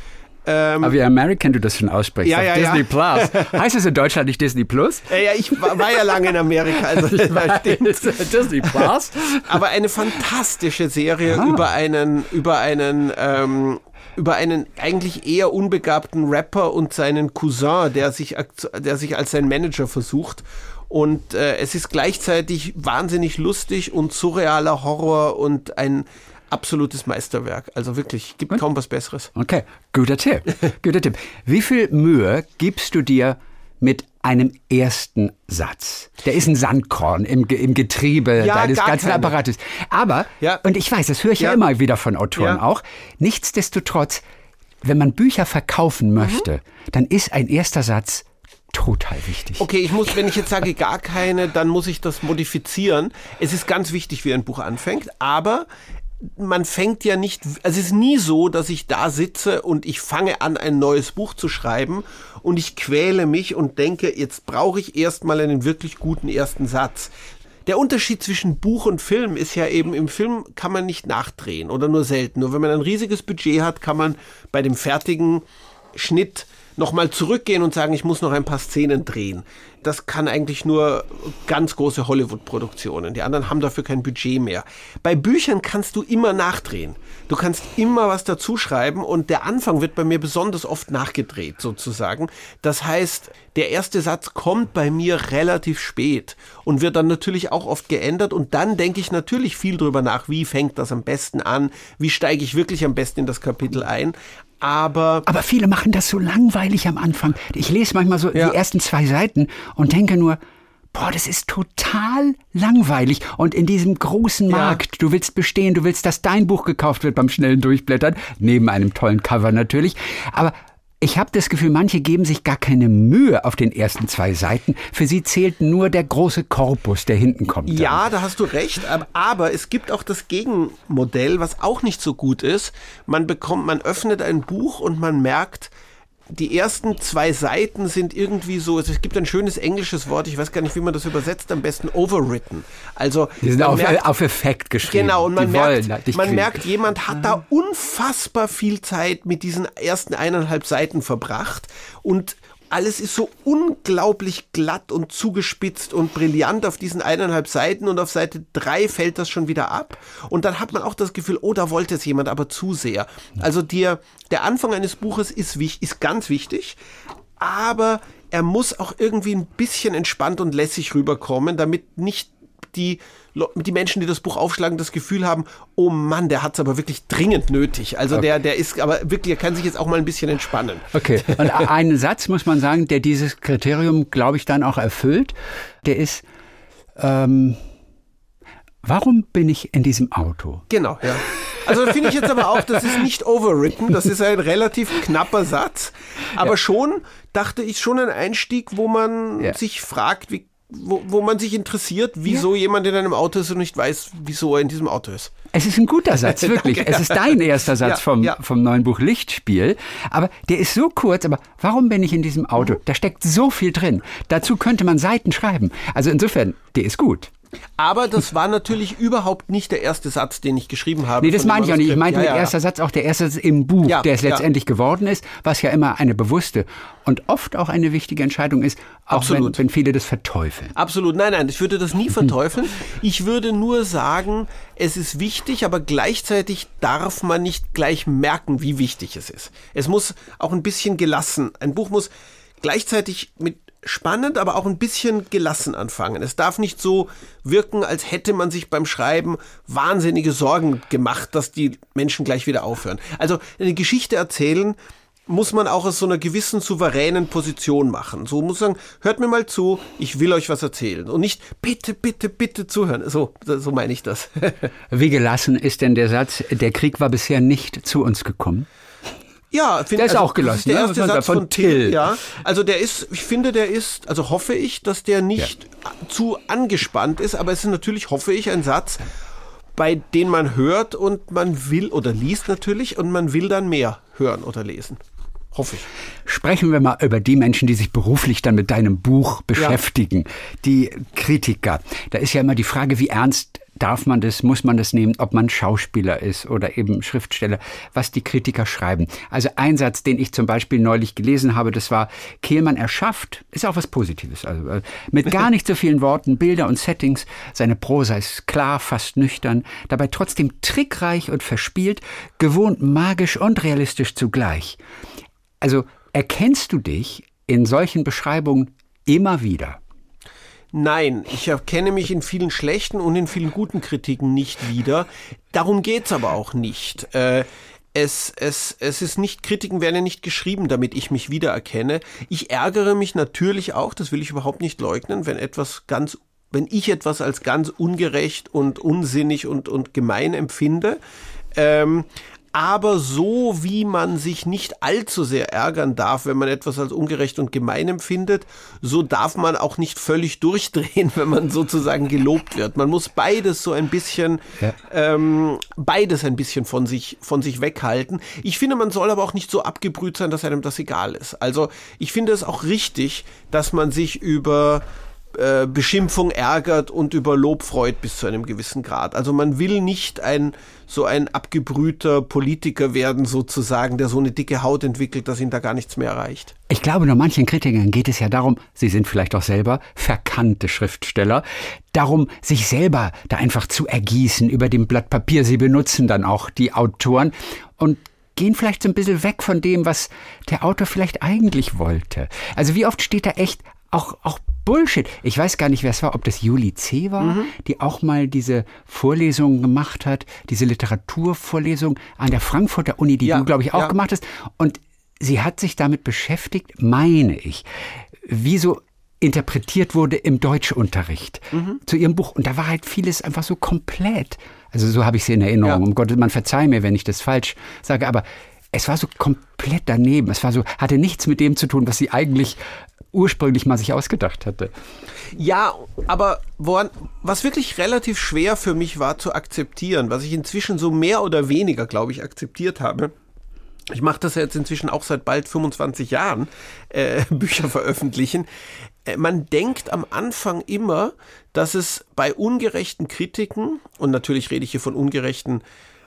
Ähm, Aber wie American du das schon aussprichst. Ja, ja, Disney ja. Plus. heißt es in Deutschland nicht Disney Plus? Ja, ja ich war, war ja lange in Amerika, also das war Disney Plus. Aber eine fantastische Serie ah. über einen, über einen ähm, über einen eigentlich eher unbegabten Rapper und seinen Cousin, der sich, der sich als sein Manager versucht. Und äh, es ist gleichzeitig wahnsinnig lustig und surrealer Horror und ein absolutes Meisterwerk. Also wirklich, gibt kaum was Besseres. Okay, guter Tipp. guter Tipp. Wie viel Mühe gibst du dir mit einem ersten Satz. Der ist ein Sandkorn im, im Getriebe ja, deines ganzen keine. Apparates. Aber, ja. und ich weiß, das höre ich ja. ja immer wieder von Autoren auch, nichtsdestotrotz, wenn man Bücher verkaufen möchte, mhm. dann ist ein erster Satz total wichtig. Okay, ich muss, wenn ich jetzt sage gar keine, dann muss ich das modifizieren. Es ist ganz wichtig, wie ein Buch anfängt, aber man fängt ja nicht, also es ist nie so, dass ich da sitze und ich fange an, ein neues Buch zu schreiben und ich quäle mich und denke, jetzt brauche ich erstmal einen wirklich guten ersten Satz. Der Unterschied zwischen Buch und Film ist ja eben, im Film kann man nicht nachdrehen oder nur selten. Nur wenn man ein riesiges Budget hat, kann man bei dem fertigen Schnitt nochmal zurückgehen und sagen, ich muss noch ein paar Szenen drehen. Das kann eigentlich nur ganz große Hollywood-Produktionen. Die anderen haben dafür kein Budget mehr. Bei Büchern kannst du immer nachdrehen. Du kannst immer was dazu schreiben und der Anfang wird bei mir besonders oft nachgedreht sozusagen. Das heißt, der erste Satz kommt bei mir relativ spät und wird dann natürlich auch oft geändert und dann denke ich natürlich viel drüber nach, wie fängt das am besten an, wie steige ich wirklich am besten in das Kapitel ein. Aber, aber viele machen das so langweilig am Anfang. Ich lese manchmal so ja. die ersten zwei Seiten und denke nur, boah, das ist total langweilig. Und in diesem großen Markt, ja. du willst bestehen, du willst, dass dein Buch gekauft wird beim schnellen Durchblättern, neben einem tollen Cover natürlich. Aber ich habe das Gefühl, manche geben sich gar keine Mühe auf den ersten zwei Seiten. Für sie zählt nur der große Korpus, der hinten kommt. Dann. Ja, da hast du recht. Aber es gibt auch das Gegenmodell, was auch nicht so gut ist. Man bekommt, man öffnet ein Buch und man merkt, die ersten zwei Seiten sind irgendwie so, es gibt ein schönes englisches Wort, ich weiß gar nicht, wie man das übersetzt, am besten overwritten. Also die sind auf, merkt, auf, Effekt geschrieben. Genau, und man, merkt, man merkt, jemand hat da unfassbar viel Zeit mit diesen ersten eineinhalb Seiten verbracht und alles ist so unglaublich glatt und zugespitzt und brillant auf diesen eineinhalb Seiten und auf Seite drei fällt das schon wieder ab. Und dann hat man auch das Gefühl, oh, da wollte es jemand aber zu sehr. Also der, der Anfang eines Buches ist, ist ganz wichtig, aber er muss auch irgendwie ein bisschen entspannt und lässig rüberkommen, damit nicht die, die Menschen, die das Buch aufschlagen, das Gefühl haben, oh Mann, der hat es aber wirklich dringend nötig. Also okay. der, der ist aber wirklich, der kann sich jetzt auch mal ein bisschen entspannen. Okay. Und einen Satz muss man sagen, der dieses Kriterium, glaube ich, dann auch erfüllt, der ist, ähm, warum bin ich in diesem Auto? Genau, ja. Also finde ich jetzt aber auch, das ist nicht overwritten, das ist ein relativ knapper Satz, aber ja. schon dachte ich schon ein Einstieg, wo man ja. sich fragt, wie wo, wo man sich interessiert, wieso ja. jemand in einem Auto ist und nicht weiß, wieso er in diesem Auto ist. Es ist ein guter Satz, wirklich. Danke, es ist dein erster Satz ja, vom, ja. vom neuen Buch Lichtspiel. Aber der ist so kurz, aber warum bin ich in diesem Auto? Da steckt so viel drin. Dazu könnte man Seiten schreiben. Also insofern, der ist gut. Aber das war natürlich überhaupt nicht der erste Satz, den ich geschrieben habe. Nee, das meine ich auch nicht. Ich meinte ja, ja. erster Satz auch der erste Satz im Buch, ja, der es letztendlich geworden ist, was ja immer eine bewusste und oft auch eine wichtige Entscheidung ist, auch Absolut. Wenn, wenn viele das verteufeln. Absolut. Nein, nein, ich würde das nie verteufeln. Ich würde nur sagen, es ist wichtig, aber gleichzeitig darf man nicht gleich merken, wie wichtig es ist. Es muss auch ein bisschen gelassen. Ein Buch muss gleichzeitig mit spannend, aber auch ein bisschen gelassen anfangen. Es darf nicht so wirken, als hätte man sich beim Schreiben wahnsinnige Sorgen gemacht, dass die Menschen gleich wieder aufhören. Also eine Geschichte erzählen muss man auch aus so einer gewissen souveränen Position machen. So muss man sagen, hört mir mal zu, ich will euch was erzählen. Und nicht, bitte, bitte, bitte zuhören. So, so meine ich das. Wie gelassen ist denn der Satz, der Krieg war bisher nicht zu uns gekommen? Ja, find, der ist also, auch gelassen. Der erste ne? Satz von, von Till. Ja, also der ist, ich finde, der ist, also hoffe ich, dass der nicht ja. zu angespannt ist, aber es ist natürlich, hoffe ich, ein Satz, bei dem man hört und man will oder liest natürlich und man will dann mehr hören oder lesen. Hoffe ich. Sprechen wir mal über die Menschen, die sich beruflich dann mit deinem Buch beschäftigen. Ja. Die Kritiker. Da ist ja immer die Frage, wie ernst darf man das, muss man das nehmen, ob man Schauspieler ist oder eben Schriftsteller, was die Kritiker schreiben. Also ein Satz, den ich zum Beispiel neulich gelesen habe, das war, Kehlmann erschafft, ist auch was Positives, also äh, mit gar nicht so vielen Worten, Bilder und Settings, seine Prosa ist klar, fast nüchtern, dabei trotzdem trickreich und verspielt, gewohnt magisch und realistisch zugleich. Also erkennst du dich in solchen Beschreibungen immer wieder? Nein, ich erkenne mich in vielen schlechten und in vielen guten Kritiken nicht wieder. Darum geht's aber auch nicht. Äh, es, es, es ist nicht, Kritiken werden ja nicht geschrieben, damit ich mich wiedererkenne. Ich ärgere mich natürlich auch, das will ich überhaupt nicht leugnen, wenn etwas ganz, wenn ich etwas als ganz ungerecht und unsinnig und, und gemein empfinde. Ähm, aber so wie man sich nicht allzu sehr ärgern darf, wenn man etwas als ungerecht und gemein empfindet, so darf man auch nicht völlig durchdrehen, wenn man sozusagen gelobt wird. Man muss beides so ein bisschen, ja. ähm, beides ein bisschen von sich, von sich weghalten. Ich finde, man soll aber auch nicht so abgebrüht sein, dass einem das egal ist. Also ich finde es auch richtig, dass man sich über äh, Beschimpfung ärgert und über Lob freut bis zu einem gewissen Grad. Also man will nicht ein so ein abgebrühter Politiker werden sozusagen, der so eine dicke Haut entwickelt, dass ihn da gar nichts mehr erreicht. Ich glaube, nur manchen Kritikern geht es ja darum, sie sind vielleicht auch selber verkannte Schriftsteller, darum, sich selber da einfach zu ergießen über dem Blatt Papier. Sie benutzen dann auch die Autoren und gehen vielleicht so ein bisschen weg von dem, was der Autor vielleicht eigentlich wollte. Also wie oft steht da echt auch, auch Bullshit. Ich weiß gar nicht, wer es war, ob das Juli C. war, mhm. die auch mal diese Vorlesungen gemacht hat, diese Literaturvorlesung an der Frankfurter Uni, die ja, du, glaube ich, auch ja. gemacht hast. Und sie hat sich damit beschäftigt, meine ich, wie so interpretiert wurde im Deutschunterricht mhm. zu ihrem Buch. Und da war halt vieles einfach so komplett. Also so habe ich sie in Erinnerung. Ja. Um Gott, man verzeih mir, wenn ich das falsch sage, aber es war so komplett daneben. Es war so, hatte nichts mit dem zu tun, was sie eigentlich ursprünglich mal sich ausgedacht hatte. Ja, aber woran, was wirklich relativ schwer für mich war zu akzeptieren, was ich inzwischen so mehr oder weniger, glaube ich, akzeptiert habe, ich mache das ja jetzt inzwischen auch seit bald 25 Jahren, äh, Bücher veröffentlichen. Äh, man denkt am Anfang immer, dass es bei ungerechten Kritiken, und natürlich rede ich hier von ungerechten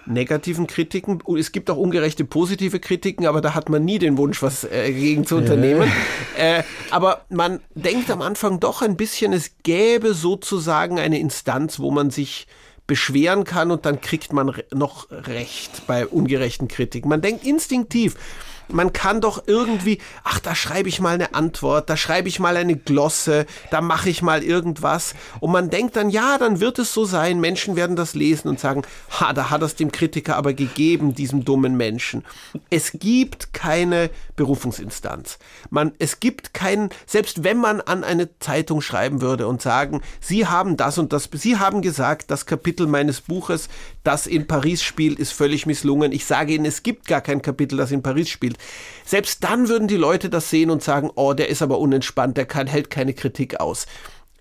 negativen Kritiken. Es gibt auch ungerechte positive Kritiken, aber da hat man nie den Wunsch, was äh, gegen zu unternehmen. Äh, aber man denkt am Anfang doch ein bisschen, es gäbe sozusagen eine Instanz, wo man sich beschweren kann und dann kriegt man noch Recht bei ungerechten Kritiken. Man denkt instinktiv, man kann doch irgendwie, ach, da schreibe ich mal eine Antwort, da schreibe ich mal eine Glosse, da mache ich mal irgendwas. Und man denkt dann, ja, dann wird es so sein, Menschen werden das lesen und sagen, ha, da hat es dem Kritiker aber gegeben, diesem dummen Menschen. Es gibt keine Berufungsinstanz. Man, es gibt keinen, selbst wenn man an eine Zeitung schreiben würde und sagen, Sie haben das und das, Sie haben gesagt, das Kapitel meines Buches, das in Paris spielt, ist völlig misslungen. Ich sage Ihnen, es gibt gar kein Kapitel, das in Paris spielt. Selbst dann würden die Leute das sehen und sagen, oh, der ist aber unentspannt, der kann, hält keine Kritik aus.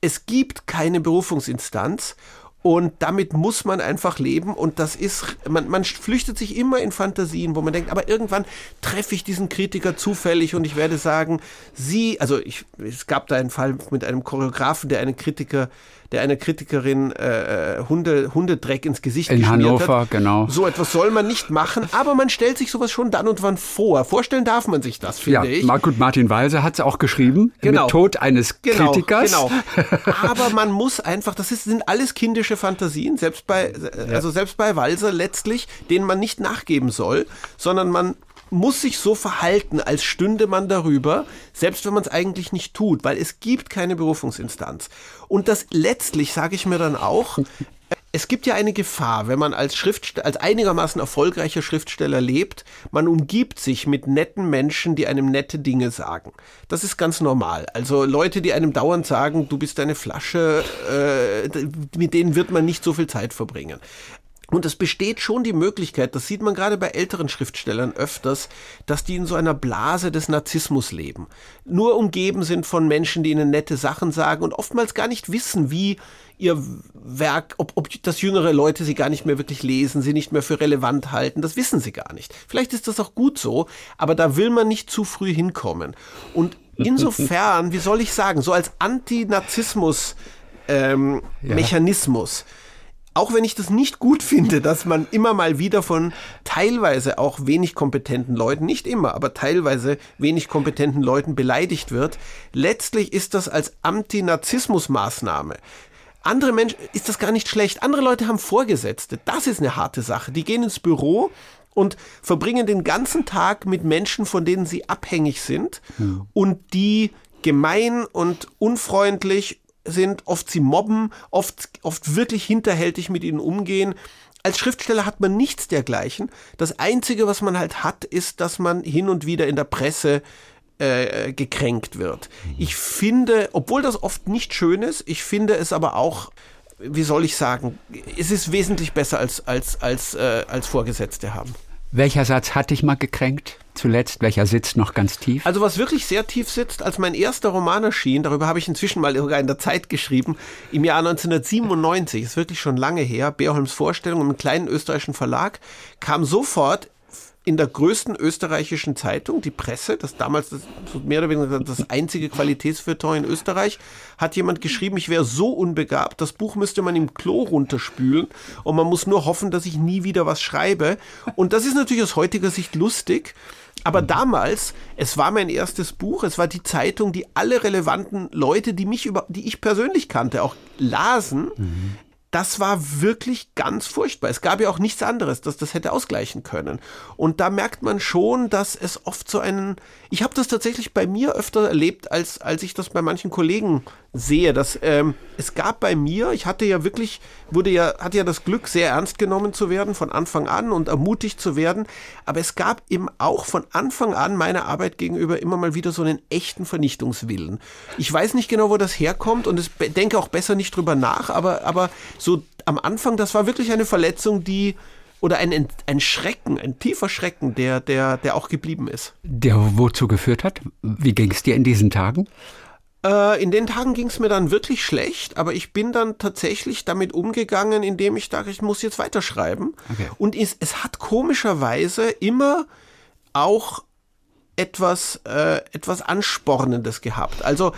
Es gibt keine Berufungsinstanz und damit muss man einfach leben. Und das ist, man, man flüchtet sich immer in Fantasien, wo man denkt, aber irgendwann treffe ich diesen Kritiker zufällig und ich werde sagen, sie, also ich, es gab da einen Fall mit einem Choreografen, der einen Kritiker der einer Kritikerin äh, Hunde, Hundedreck ins Gesicht In geschmiert Hannover, hat. genau. So etwas soll man nicht machen, aber man stellt sich sowas schon dann und wann vor. Vorstellen darf man sich das, finde ja, ich. Mark Martin Walser hat es auch geschrieben, Genau. mit Tod eines Genau, Kritikers. Genau. Aber man muss einfach, das ist, sind alles kindische Fantasien, selbst bei, also selbst bei Walser letztlich, denen man nicht nachgeben soll, sondern man muss sich so verhalten, als stünde man darüber, selbst wenn man es eigentlich nicht tut, weil es gibt keine Berufungsinstanz. Und das letztlich sage ich mir dann auch, es gibt ja eine Gefahr, wenn man als Schriftsteller, als einigermaßen erfolgreicher Schriftsteller lebt, man umgibt sich mit netten Menschen, die einem nette Dinge sagen. Das ist ganz normal. Also Leute, die einem dauernd sagen, du bist eine Flasche, äh, mit denen wird man nicht so viel Zeit verbringen. Und es besteht schon die Möglichkeit, das sieht man gerade bei älteren Schriftstellern öfters, dass die in so einer Blase des Narzissmus leben. Nur umgeben sind von Menschen, die ihnen nette Sachen sagen und oftmals gar nicht wissen, wie ihr Werk, ob, ob das jüngere Leute sie gar nicht mehr wirklich lesen, sie nicht mehr für relevant halten, das wissen sie gar nicht. Vielleicht ist das auch gut so, aber da will man nicht zu früh hinkommen. Und insofern, wie soll ich sagen, so als Anti-Narzissmus ähm, Ja. Mechanismus auch wenn ich das nicht gut finde, dass man immer mal wieder von teilweise auch wenig kompetenten Leuten, nicht immer, aber teilweise wenig kompetenten Leuten beleidigt wird, letztlich ist das als Anti-Narzissmus-Maßnahme. Andere Menschen ist das gar nicht schlecht. Andere Leute haben Vorgesetzte. Das ist eine harte Sache. Die gehen ins Büro und verbringen den ganzen Tag mit Menschen, von denen sie abhängig sind und die gemein und unfreundlich sind, oft sie mobben, oft, oft wirklich hinterhältig mit ihnen umgehen. Als Schriftsteller hat man nichts dergleichen. Das Einzige, was man halt hat, ist, dass man hin und wieder in der Presse äh, gekränkt wird. Ich finde, obwohl das oft nicht schön ist, ich finde es aber auch, wie soll ich sagen, es ist wesentlich besser als, als, als, äh, als Vorgesetzte haben. Welcher Satz hat dich mal gekränkt? Zuletzt, welcher sitzt noch ganz tief? Also was wirklich sehr tief sitzt, als mein erster Roman erschien, darüber habe ich inzwischen mal sogar in der Zeit geschrieben, im Jahr 1997, ist wirklich schon lange her, Beerholms Vorstellung im kleinen österreichischen Verlag, kam sofort in der größten österreichischen Zeitung, die Presse, das damals das, mehr oder weniger das einzige Qualitätsfeuilleton in Österreich, hat jemand geschrieben, ich wäre so unbegabt, das Buch müsste man im Klo runterspülen und man muss nur hoffen, dass ich nie wieder was schreibe. Und das ist natürlich aus heutiger Sicht lustig, aber damals, es war mein erstes Buch, es war die Zeitung, die alle relevanten Leute, die mich über, die ich persönlich kannte, auch lasen. Das war wirklich ganz furchtbar. Es gab ja auch nichts anderes, das das hätte ausgleichen können. Und da merkt man schon, dass es oft so einen. Ich habe das tatsächlich bei mir öfter erlebt, als als ich das bei manchen Kollegen sehe. Dass ähm, es gab bei mir, ich hatte ja wirklich, wurde ja, hatte ja das Glück, sehr ernst genommen zu werden von Anfang an und ermutigt zu werden. Aber es gab eben auch von Anfang an meiner Arbeit gegenüber immer mal wieder so einen echten Vernichtungswillen. Ich weiß nicht genau, wo das herkommt und ich denke auch besser nicht drüber nach, aber, aber so am Anfang, das war wirklich eine Verletzung, die oder ein, ein Schrecken, ein tiefer Schrecken, der, der, der auch geblieben ist. Der wozu geführt hat? Wie ging es dir in diesen Tagen? Äh, in den Tagen ging es mir dann wirklich schlecht, aber ich bin dann tatsächlich damit umgegangen, indem ich dachte, ich muss jetzt weiterschreiben. Okay. Und es, es hat komischerweise immer auch etwas, äh, etwas Anspornendes gehabt. Also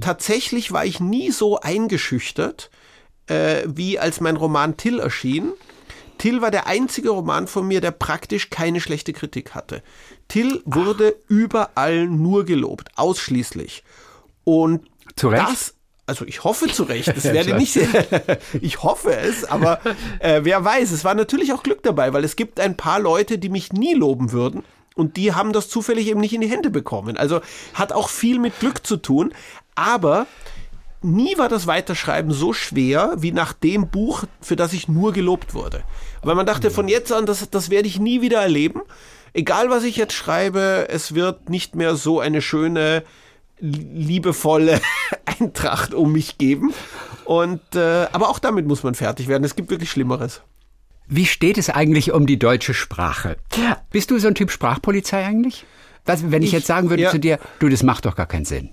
tatsächlich war ich nie so eingeschüchtert, äh, wie als mein Roman Till erschien. Till war der einzige Roman von mir, der praktisch keine schlechte Kritik hatte. Till wurde überall nur gelobt, ausschließlich. Und Zu Recht? das also ich hoffe zu Recht, es werde nicht, ich hoffe es, aber äh, wer weiß, es war natürlich auch Glück dabei, weil es gibt ein paar Leute, die mich nie loben würden. Und die haben das zufällig eben nicht in die Hände bekommen. Also hat auch viel mit Glück zu tun. Aber nie war das Weiterschreiben so schwer wie nach dem Buch, für das ich nur gelobt wurde. Weil man dachte, von jetzt an, das, das werde ich nie wieder erleben. Egal, was ich jetzt schreibe, es wird nicht mehr so eine schöne, liebevolle Eintracht um mich geben. Und äh, aber auch damit muss man fertig werden. Es gibt wirklich Schlimmeres. Wie steht es eigentlich um die deutsche Sprache? Bist du so ein Typ Sprachpolizei eigentlich? Was, wenn ich, ich jetzt sagen würde ja. zu dir, du, das macht doch gar keinen Sinn.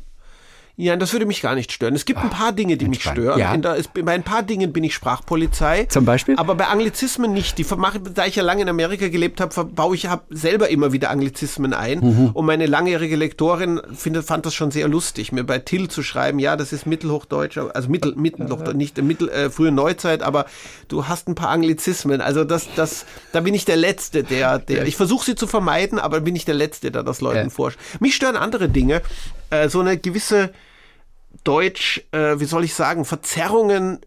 Ja, das würde mich gar nicht stören. Es gibt ein paar Dinge, die mich stören. Ja. Der, ist, bei ein paar Dingen bin ich Sprachpolizei. Zum Beispiel? Aber bei Anglizismen nicht. Die vermache, da ich ja lange in Amerika gelebt habe, baue ich hab selber immer wieder Anglizismen ein. Mhm. Und meine langjährige Lektorin findet, fand das schon sehr lustig, mir bei Till zu schreiben, ja, das ist Mittelhochdeutsch, also Mittel, Mittelhochdeutsch, nicht Mittel, äh, frühe Neuzeit, aber du hast ein paar Anglizismen. Also das, das, da bin ich der Letzte, der, der, ich versuche sie zu vermeiden, aber bin ich der Letzte, der das Leuten ja. forscht. Mich stören andere Dinge. Äh, so eine gewisse Deutsch, äh, wie soll ich sagen, Verzerrungen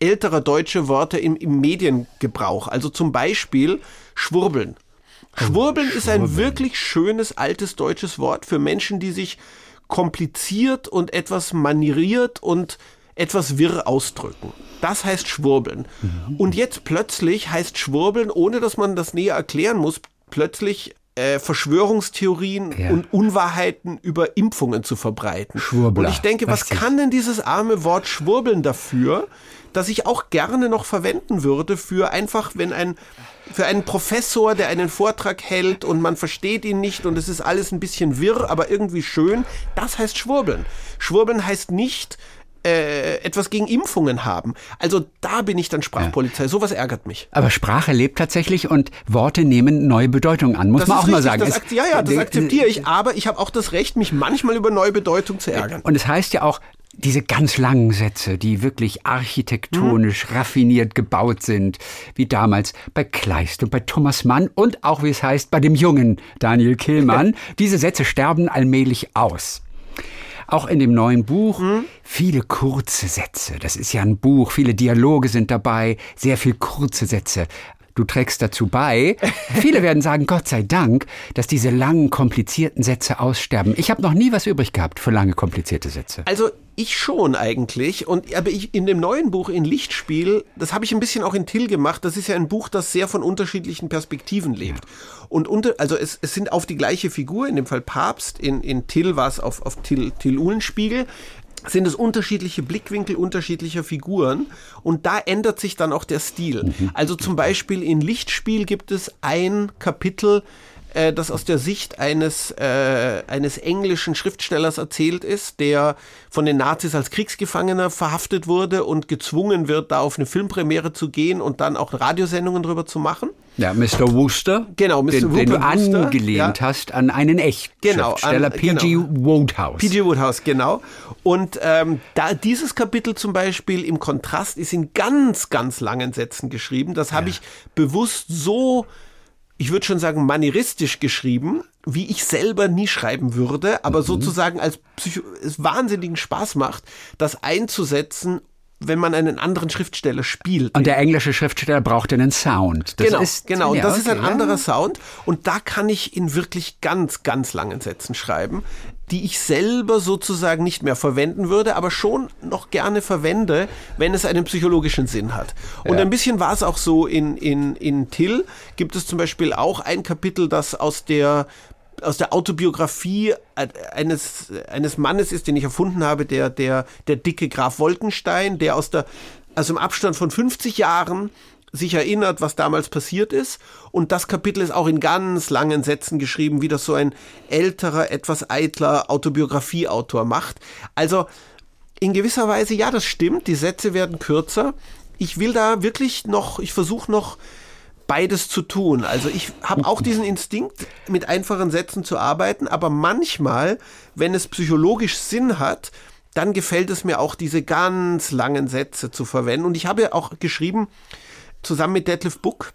älterer deutsche Worte im, im Mediengebrauch. Also zum Beispiel Schwurbeln. Oh, Schwurbeln oh, ist ein wirklich schönes altes deutsches Wort für Menschen, die sich kompliziert und etwas manieriert und etwas wirr ausdrücken. Das heißt Schwurbeln. Mhm. Und jetzt plötzlich heißt Schwurbeln, ohne dass man das näher erklären muss, plötzlich äh, Verschwörungstheorien ja. und Unwahrheiten über Impfungen zu verbreiten. Schwurbler. Und ich denke, was kann denn dieses arme Wort Schwurbeln dafür, dass ich auch gerne noch verwenden würde für einfach, wenn ein für einen Professor, der einen Vortrag hält und man versteht ihn nicht und es ist alles ein bisschen wirr, aber irgendwie schön, das heißt Schwurbeln. Schwurbeln heißt nicht, äh, etwas gegen Impfungen haben. Also da bin ich dann Sprachpolizei. Ja. Sowas ärgert mich. Aber Sprache lebt tatsächlich und Worte nehmen neue Bedeutung an, muss das man auch richtig, mal sagen. Das, ja, ja, das akzeptiere ich, aber ich habe auch das Recht, mich manchmal über neue Bedeutung zu ärgern. Und es heißt ja auch, diese ganz langen Sätze, die wirklich architektonisch hm. raffiniert gebaut sind, wie damals bei Kleist und bei Thomas Mann und auch, wie es heißt, bei dem jungen Daniel Killmann. diese Sätze sterben allmählich aus. Auch in dem neuen Buch mhm. viele kurze Sätze. Das ist ja ein Buch, viele Dialoge sind dabei, sehr viel kurze Sätze. Du trägst dazu bei. Viele werden sagen, Gott sei Dank, dass diese langen, komplizierten Sätze aussterben. Ich habe noch nie was übrig gehabt für lange, komplizierte Sätze. Also ich schon eigentlich. Und aber ich, in dem neuen Buch in Lichtspiel, das habe ich ein bisschen auch in Till gemacht. Das ist ja ein Buch, das sehr von unterschiedlichen Perspektiven lebt. Und unter, also es, es sind auf die gleiche Figur, in dem Fall Papst, in, in Till war es auf, auf Till, Till Uhlenspiegel sind es unterschiedliche Blickwinkel unterschiedlicher Figuren und da ändert sich dann auch der Stil. Mhm. Also zum Beispiel in Lichtspiel gibt es ein Kapitel, äh, das aus der Sicht eines, äh, eines englischen Schriftstellers erzählt ist, der von den Nazis als Kriegsgefangener verhaftet wurde und gezwungen wird, da auf eine Filmpremiere zu gehen und dann auch Radiosendungen drüber zu machen. Ja, Mr. Wooster. Genau, Mr. Den, den du angelehnt ja. hast an einen echten genau, Schriftsteller, P.G. Genau. Wodehouse. P.G. Wodehouse, genau. Und ähm, da dieses Kapitel zum Beispiel im Kontrast ist in ganz, ganz langen Sätzen geschrieben. Das habe ja. ich bewusst so ich würde schon sagen, manieristisch geschrieben, wie ich selber nie schreiben würde, aber mhm. sozusagen als Psycho es wahnsinnigen Spaß macht, das einzusetzen, wenn man einen anderen Schriftsteller spielt. Und der englische Schriftsteller braucht einen Sound. Das genau, ist, genau. Und das okay, ist ein anderer Sound. Und da kann ich in wirklich ganz, ganz langen Sätzen schreiben die ich selber sozusagen nicht mehr verwenden würde, aber schon noch gerne verwende, wenn es einen psychologischen Sinn hat. Und ja. ein bisschen war es auch so in, in, in Till, gibt es zum Beispiel auch ein Kapitel, das aus der aus der Autobiografie eines, eines Mannes ist, den ich erfunden habe, der, der, der dicke Graf Wolkenstein, der aus der, also im Abstand von 50 Jahren sich erinnert, was damals passiert ist. Und das Kapitel ist auch in ganz langen Sätzen geschrieben, wie das so ein älterer, etwas eitler Autobiografieautor macht. Also in gewisser Weise, ja, das stimmt, die Sätze werden kürzer. Ich will da wirklich noch, ich versuche noch beides zu tun. Also ich habe auch diesen Instinkt, mit einfachen Sätzen zu arbeiten, aber manchmal, wenn es psychologisch Sinn hat, dann gefällt es mir auch, diese ganz langen Sätze zu verwenden. Und ich habe auch geschrieben, zusammen mit Detlef Book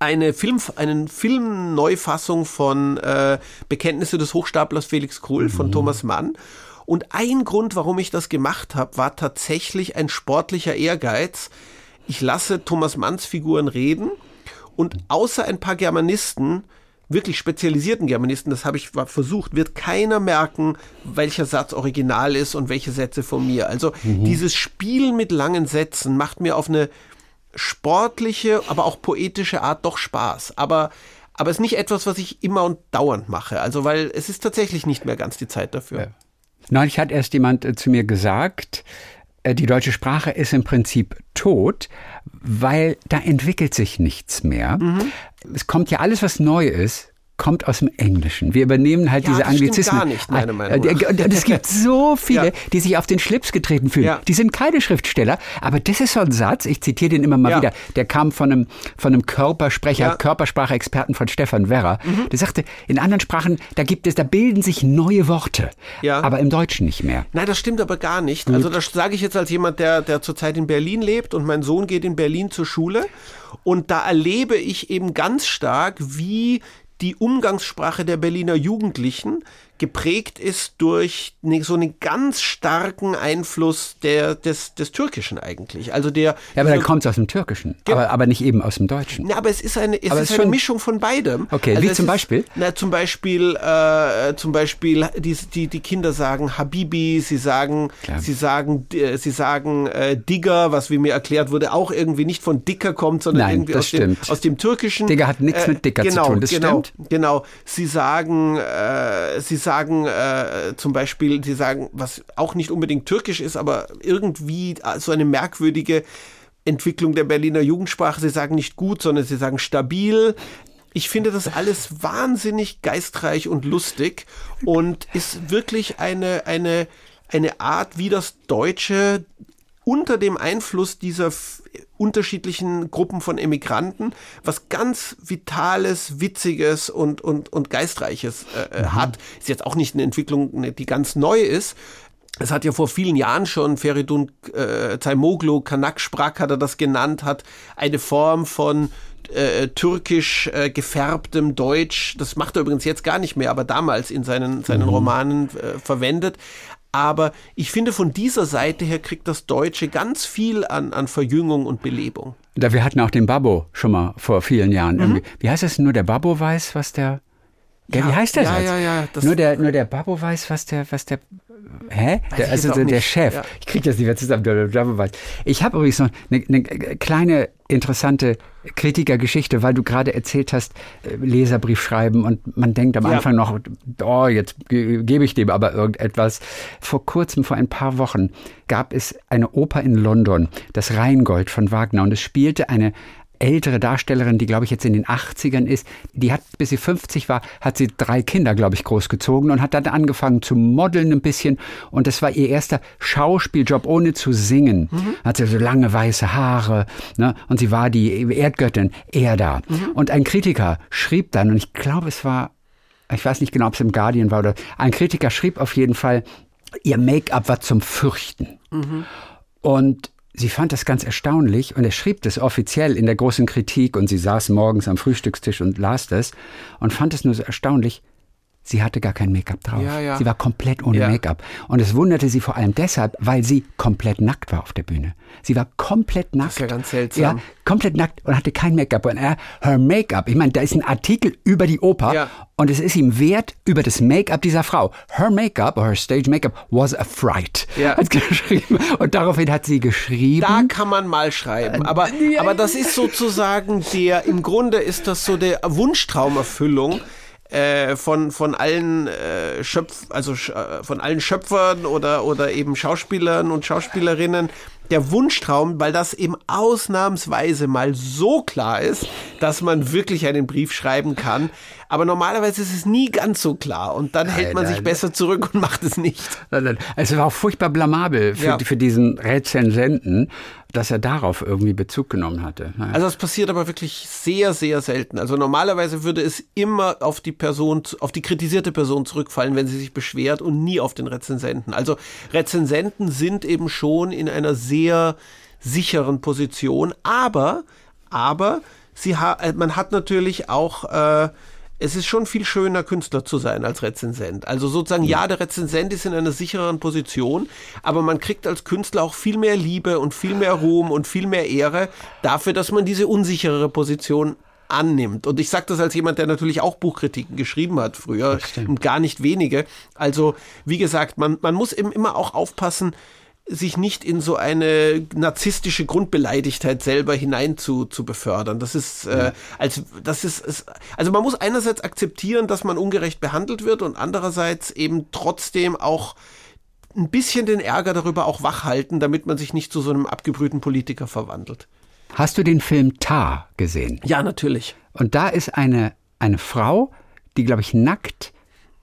eine Film, einen Filmneufassung von äh, Bekenntnisse des Hochstaplers Felix von mhm. Thomas Mann. Und ein Grund, warum ich das gemacht habe, war tatsächlich ein sportlicher Ehrgeiz. Ich lasse Thomas Manns Figuren reden und außer ein paar Germanisten wirklich spezialisierten Germanisten, das habe ich versucht, wird keiner merken, welcher Satz original ist und welche Sätze von mir. Also mhm. dieses Spiel mit langen Sätzen macht mir auf eine sportliche, aber auch poetische Art doch Spaß. Aber aber es ist nicht etwas, was ich immer und dauernd mache. Also, weil es ist tatsächlich nicht mehr ganz die Zeit dafür. Ja. Neulich hat erst jemand äh, zu mir gesagt, äh, die deutsche Sprache ist im Prinzip tot, weil da entwickelt sich nichts mehr. Mhm. Es kommt ja alles, was neu ist, kommt aus dem Englischen. Wir übernehmen halt ja, diese Anglizismen. gar nicht, meiner Meinung nach. Und es gibt so viele, ja. die sich auf den Schlips getreten fühlen. Ja. Die sind keine Schriftsteller, aber das ist so ein Satz, ich zitiere den immer mal wieder, der kam von einem, von einem Körpersprecher, Körpersprache-Experten von Stefan Werrer. Mhm. Der sagte, in anderen Sprachen, da gibt es, da bilden sich neue Worte, aber im Deutschen nicht mehr. Nein, das stimmt aber gar nicht. Gut. Also das sage ich jetzt als jemand, der, der zurzeit in Berlin lebt und mein Sohn geht in Berlin zur Schule. Und da erlebe ich eben ganz stark, wie die Umgangssprache der Berliner Jugendlichen geprägt ist durch ne, so einen ganz starken Einfluss der, des, des Türkischen eigentlich. Also der, ja, aber dann kommt es aus dem Türkischen, aber, aber nicht eben aus dem Deutschen. Na, aber es ist eine, es ist, ist eine Mischung von beidem. Okay, also wie zum Beispiel? Ist, na, zum Beispiel, äh, zum Beispiel, die, die, die Kinder sagen Habibi, sie sagen, Klar. sie sagen, äh, sie sagen äh, Digger, was wie mir erklärt wurde, auch irgendwie nicht von Dicker kommt, sondern Nein, irgendwie aus dem, aus dem Türkischen. Digger hat nichts mit Dicker genau, zu tun, das genau, stimmt. Genau, sie sagen, äh, sie sagen sagen äh, zum Beispiel, sie sagen, was auch nicht unbedingt türkisch ist, aber irgendwie so eine merkwürdige Entwicklung der Berliner Jugendsprache. Sie sagen nicht gut, sondern sie sagen stabil. Ich finde das alles wahnsinnig geistreich und lustig und ist wirklich eine, eine, eine Art, wie das Deutsche unter dem Einfluss dieser unterschiedlichen Gruppen von Emigranten was ganz Vitales, Witziges und, und, und Geistreiches äh, äh mhm. hat. Ist jetzt auch nicht eine Entwicklung, ne, die ganz neu ist. Es hat ja vor vielen Jahren schon Feridun äh, Zaimoglu, Kanak-Sprak hat er das genannt, hat eine Form von äh, türkisch äh, gefärbtem Deutsch, das macht er übrigens jetzt gar nicht mehr, aber damals in seinen, seinen mhm. Romanen äh, verwendet. Aber ich finde, von dieser Seite her kriegt das Deutsche ganz viel an, an Verjüngung und Belebung. wir hatten auch den Babbo schon mal vor vielen Jahren. Mhm. Wie heißt es? Nur der Babbo weiß, was der. Ja, wie heißt der ja, Satz? Ja, ja, nur der, nur der Babbo weiß, was der, was der Hä? Der, also der, der Chef. Ja. Ich kriege das nicht mehr zusammen. Ich habe übrigens noch eine, eine, kleine interessante Kritikergeschichte, weil du gerade erzählt hast, äh, Leserbrief schreiben und man denkt am ja. Anfang noch, oh, jetzt gebe ich dem aber irgendetwas. Vor kurzem, vor ein paar Wochen, gab es eine Oper in London, das Rheingold von Wagner und es spielte eine ältere Darstellerin, die glaube ich jetzt in den 80ern ist, die hat, bis sie 50 war, hat sie drei Kinder, glaube ich, großgezogen und hat dann angefangen zu modeln ein bisschen und das war ihr erster Schauspieljob, ohne zu singen. Mhm. Hat sie so lange weiße Haare ne? und sie war die Erdgöttin Erda. Mhm. Und ein Kritiker schrieb dann, und ich glaube, es war, ich weiß nicht genau, ob es im Guardian war oder, ein Kritiker schrieb auf jeden Fall, ihr Make-up war zum Fürchten. Mhm. Und Sie fand das ganz erstaunlich und er schrieb das offiziell in der großen Kritik und sie saß morgens am Frühstückstisch und las das und fand es nur so erstaunlich, Sie hatte gar kein Make-up drauf. Ja, ja. Sie war komplett ohne ja. Make-up. Und es wunderte sie vor allem deshalb, weil sie komplett nackt war auf der Bühne. Sie war komplett nackt. Das ist ja ganz seltsam. Ja, komplett nackt und hatte kein Make-up. Und er, her Make-up, ich meine, da ist ein Artikel über die Oper ja. und es ist ihm wert über das Make-up dieser Frau. Her Make-up, her Stage Make-up was a fright. Ja. Hat geschrieben. Und daraufhin hat sie geschrieben. Da kann man mal schreiben. Aber, aber das ist sozusagen der, im Grunde ist das so der Wunschtraumerfüllung äh, von, von allen äh, Schöpf, also äh, von allen Schöpfern oder, oder eben Schauspielern und Schauspielerinnen der Wunschtraum, weil das eben ausnahmsweise mal so klar ist, dass man wirklich einen Brief schreiben kann. Aber normalerweise ist es nie ganz so klar und dann nein, hält man nein, sich besser zurück und macht es nicht. Nein, es war auch furchtbar blamabel für, ja. für diesen Rezensenten, dass er darauf irgendwie Bezug genommen hatte. Also es passiert aber wirklich sehr, sehr selten. Also normalerweise würde es immer auf die Person, auf die kritisierte Person zurückfallen, wenn sie sich beschwert und nie auf den Rezensenten. Also Rezensenten sind eben schon in einer sehr sicheren Position, aber, aber sie ha man hat natürlich auch äh, es ist schon viel schöner, Künstler zu sein als Rezensent. Also sozusagen, ja, der Rezensent ist in einer sichereren Position, aber man kriegt als Künstler auch viel mehr Liebe und viel mehr Ruhm und viel mehr Ehre dafür, dass man diese unsichere Position annimmt. Und ich sage das als jemand, der natürlich auch Buchkritiken geschrieben hat früher und gar nicht wenige. Also wie gesagt, man, man muss eben immer auch aufpassen, sich nicht in so eine narzisstische Grundbeleidigtheit selber hinein zu, zu befördern. Das ist, äh, als, das ist, ist, also man muss einerseits akzeptieren, dass man ungerecht behandelt wird und andererseits eben trotzdem auch ein bisschen den Ärger darüber auch wachhalten, damit man sich nicht zu so einem abgebrühten Politiker verwandelt. Hast du den Film Tar gesehen? Ja, natürlich. Und da ist eine, eine Frau, die, glaube ich, nackt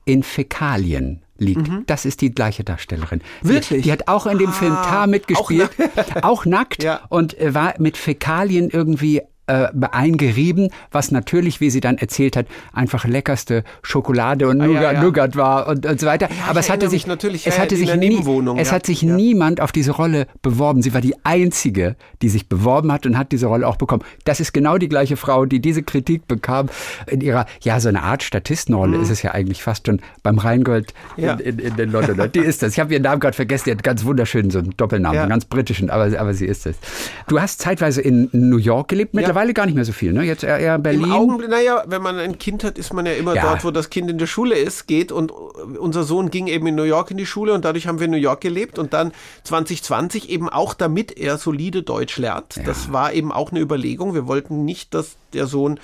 in Fäkalien liegt. Mhm. Das ist die gleiche Darstellerin. Wirklich? Die, die hat auch in dem ah, Film Tar mitgespielt. Auch nackt, auch nackt ja. und äh, war mit Fäkalien irgendwie äh, eingerieben, was natürlich, wie sie dann erzählt hat, einfach leckerste Schokolade und ah, Nougat, ja, ja. Nougat war und, und so weiter. Ja, Aber es hatte sich natürlich, es hatte sich, nie, es hat sich niemand auf diese Rolle beworben. Sie war die einzige, die sich beworben hat und hat diese Rolle auch bekommen. Das ist genau die gleiche Frau, die diese Kritik bekam in ihrer, ja, so eine Art Statistenrolle mhm. ist es ja eigentlich fast schon beim Rheingold in, in, in, den Londoner. Die ist das. Ich habe ihren Namen gerade vergessen. Die hat ganz wunderschönen so einen Doppelnamen, einen ganz britischen, aber, aber sie ist es. Du hast zeitweise in New York gelebt mittlerweile mittlerweile gar nicht mehr so viel, ne? Jetzt eher, Berlin. Im Augenblick, naja, wenn man ein Kind hat, ist man ja immer ja. dort, wo das Kind in der Schule ist, geht und unser Sohn ging eben in New York in die Schule und dadurch haben wir in New York gelebt und dann 2020 eben auch damit er solide Deutsch lernt. Ja. Das war eben auch eine Überlegung. Wir wollten nicht, dass der Sohn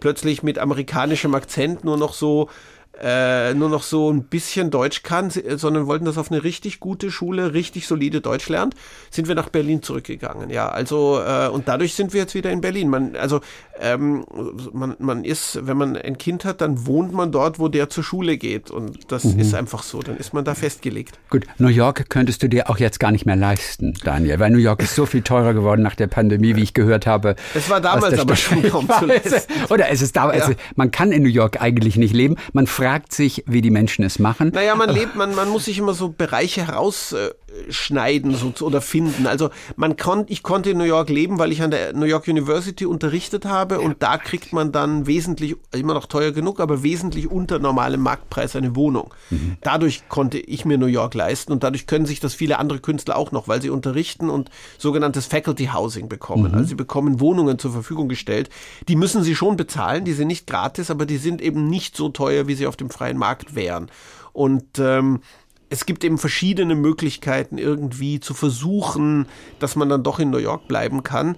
plötzlich mit amerikanischem Akzent nur noch so äh, nur noch so ein bisschen Deutsch kann, sondern wollten das auf eine richtig gute Schule, richtig solide Deutsch lernt, sind wir nach Berlin zurückgegangen. Ja, also äh, und dadurch sind wir jetzt wieder in Berlin. Man, also ähm, man, man ist, wenn man ein Kind hat, dann wohnt man dort, wo der zur Schule geht und das mhm. ist einfach so. Dann ist man da festgelegt. Gut, New York könntest du dir auch jetzt gar nicht mehr leisten, Daniel, weil New York ist so viel teurer geworden nach der Pandemie, wie ich gehört habe. Es war damals aber schon kaum zu Oder es ist da, ja. man kann in New York eigentlich nicht leben. Man fragt fragt sich, wie die Menschen es machen. Naja, man lebt, man, man muss sich immer so Bereiche herausschneiden so, oder finden. Also man konnte, ich konnte in New York leben, weil ich an der New York University unterrichtet habe und da kriegt man dann wesentlich, immer noch teuer genug, aber wesentlich unter normalem Marktpreis eine Wohnung. Mhm. Dadurch konnte ich mir New York leisten und dadurch können sich das viele andere Künstler auch noch, weil sie unterrichten und sogenanntes Faculty Housing bekommen. Mhm. Also sie bekommen Wohnungen zur Verfügung gestellt. Die müssen sie schon bezahlen, die sind nicht gratis, aber die sind eben nicht so teuer, wie sie auf dem freien Markt wären. Und ähm, es gibt eben verschiedene Möglichkeiten, irgendwie zu versuchen, dass man dann doch in New York bleiben kann.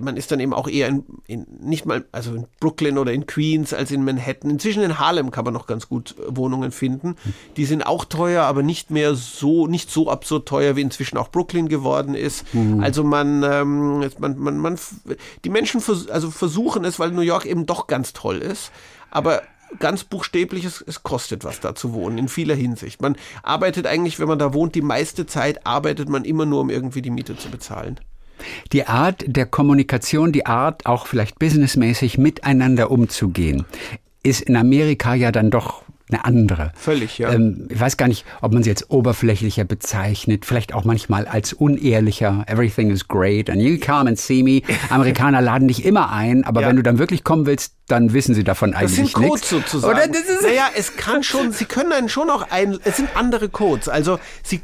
Man ist dann eben auch eher in, in, nicht mal, also in Brooklyn oder in Queens als in Manhattan. Inzwischen in Harlem kann man noch ganz gut äh, Wohnungen finden. Die sind auch teuer, aber nicht mehr so, nicht so absurd teuer, wie inzwischen auch Brooklyn geworden ist. Mhm. Also man, ähm, man, man, man, die Menschen vers also versuchen es, weil New York eben doch ganz toll ist. Aber ganz buchstäblich, es, es kostet was da zu wohnen, in vieler Hinsicht. Man arbeitet eigentlich, wenn man da wohnt, die meiste Zeit arbeitet man immer nur, um irgendwie die Miete zu bezahlen. Die Art der Kommunikation, die Art auch vielleicht businessmäßig miteinander umzugehen, ist in Amerika ja dann doch eine andere. Völlig, ja. Ähm, ich weiß gar nicht, ob man sie jetzt oberflächlicher bezeichnet, vielleicht auch manchmal als unehrlicher. Everything is great and you come and see me. Amerikaner laden dich immer ein, aber ja. wenn du dann wirklich kommen willst, dann wissen sie davon eigentlich nichts. Das sind Codes sozusagen. Oder das ist naja, es kann schon, sie können einen schon auch ein, es sind andere Codes. Also sie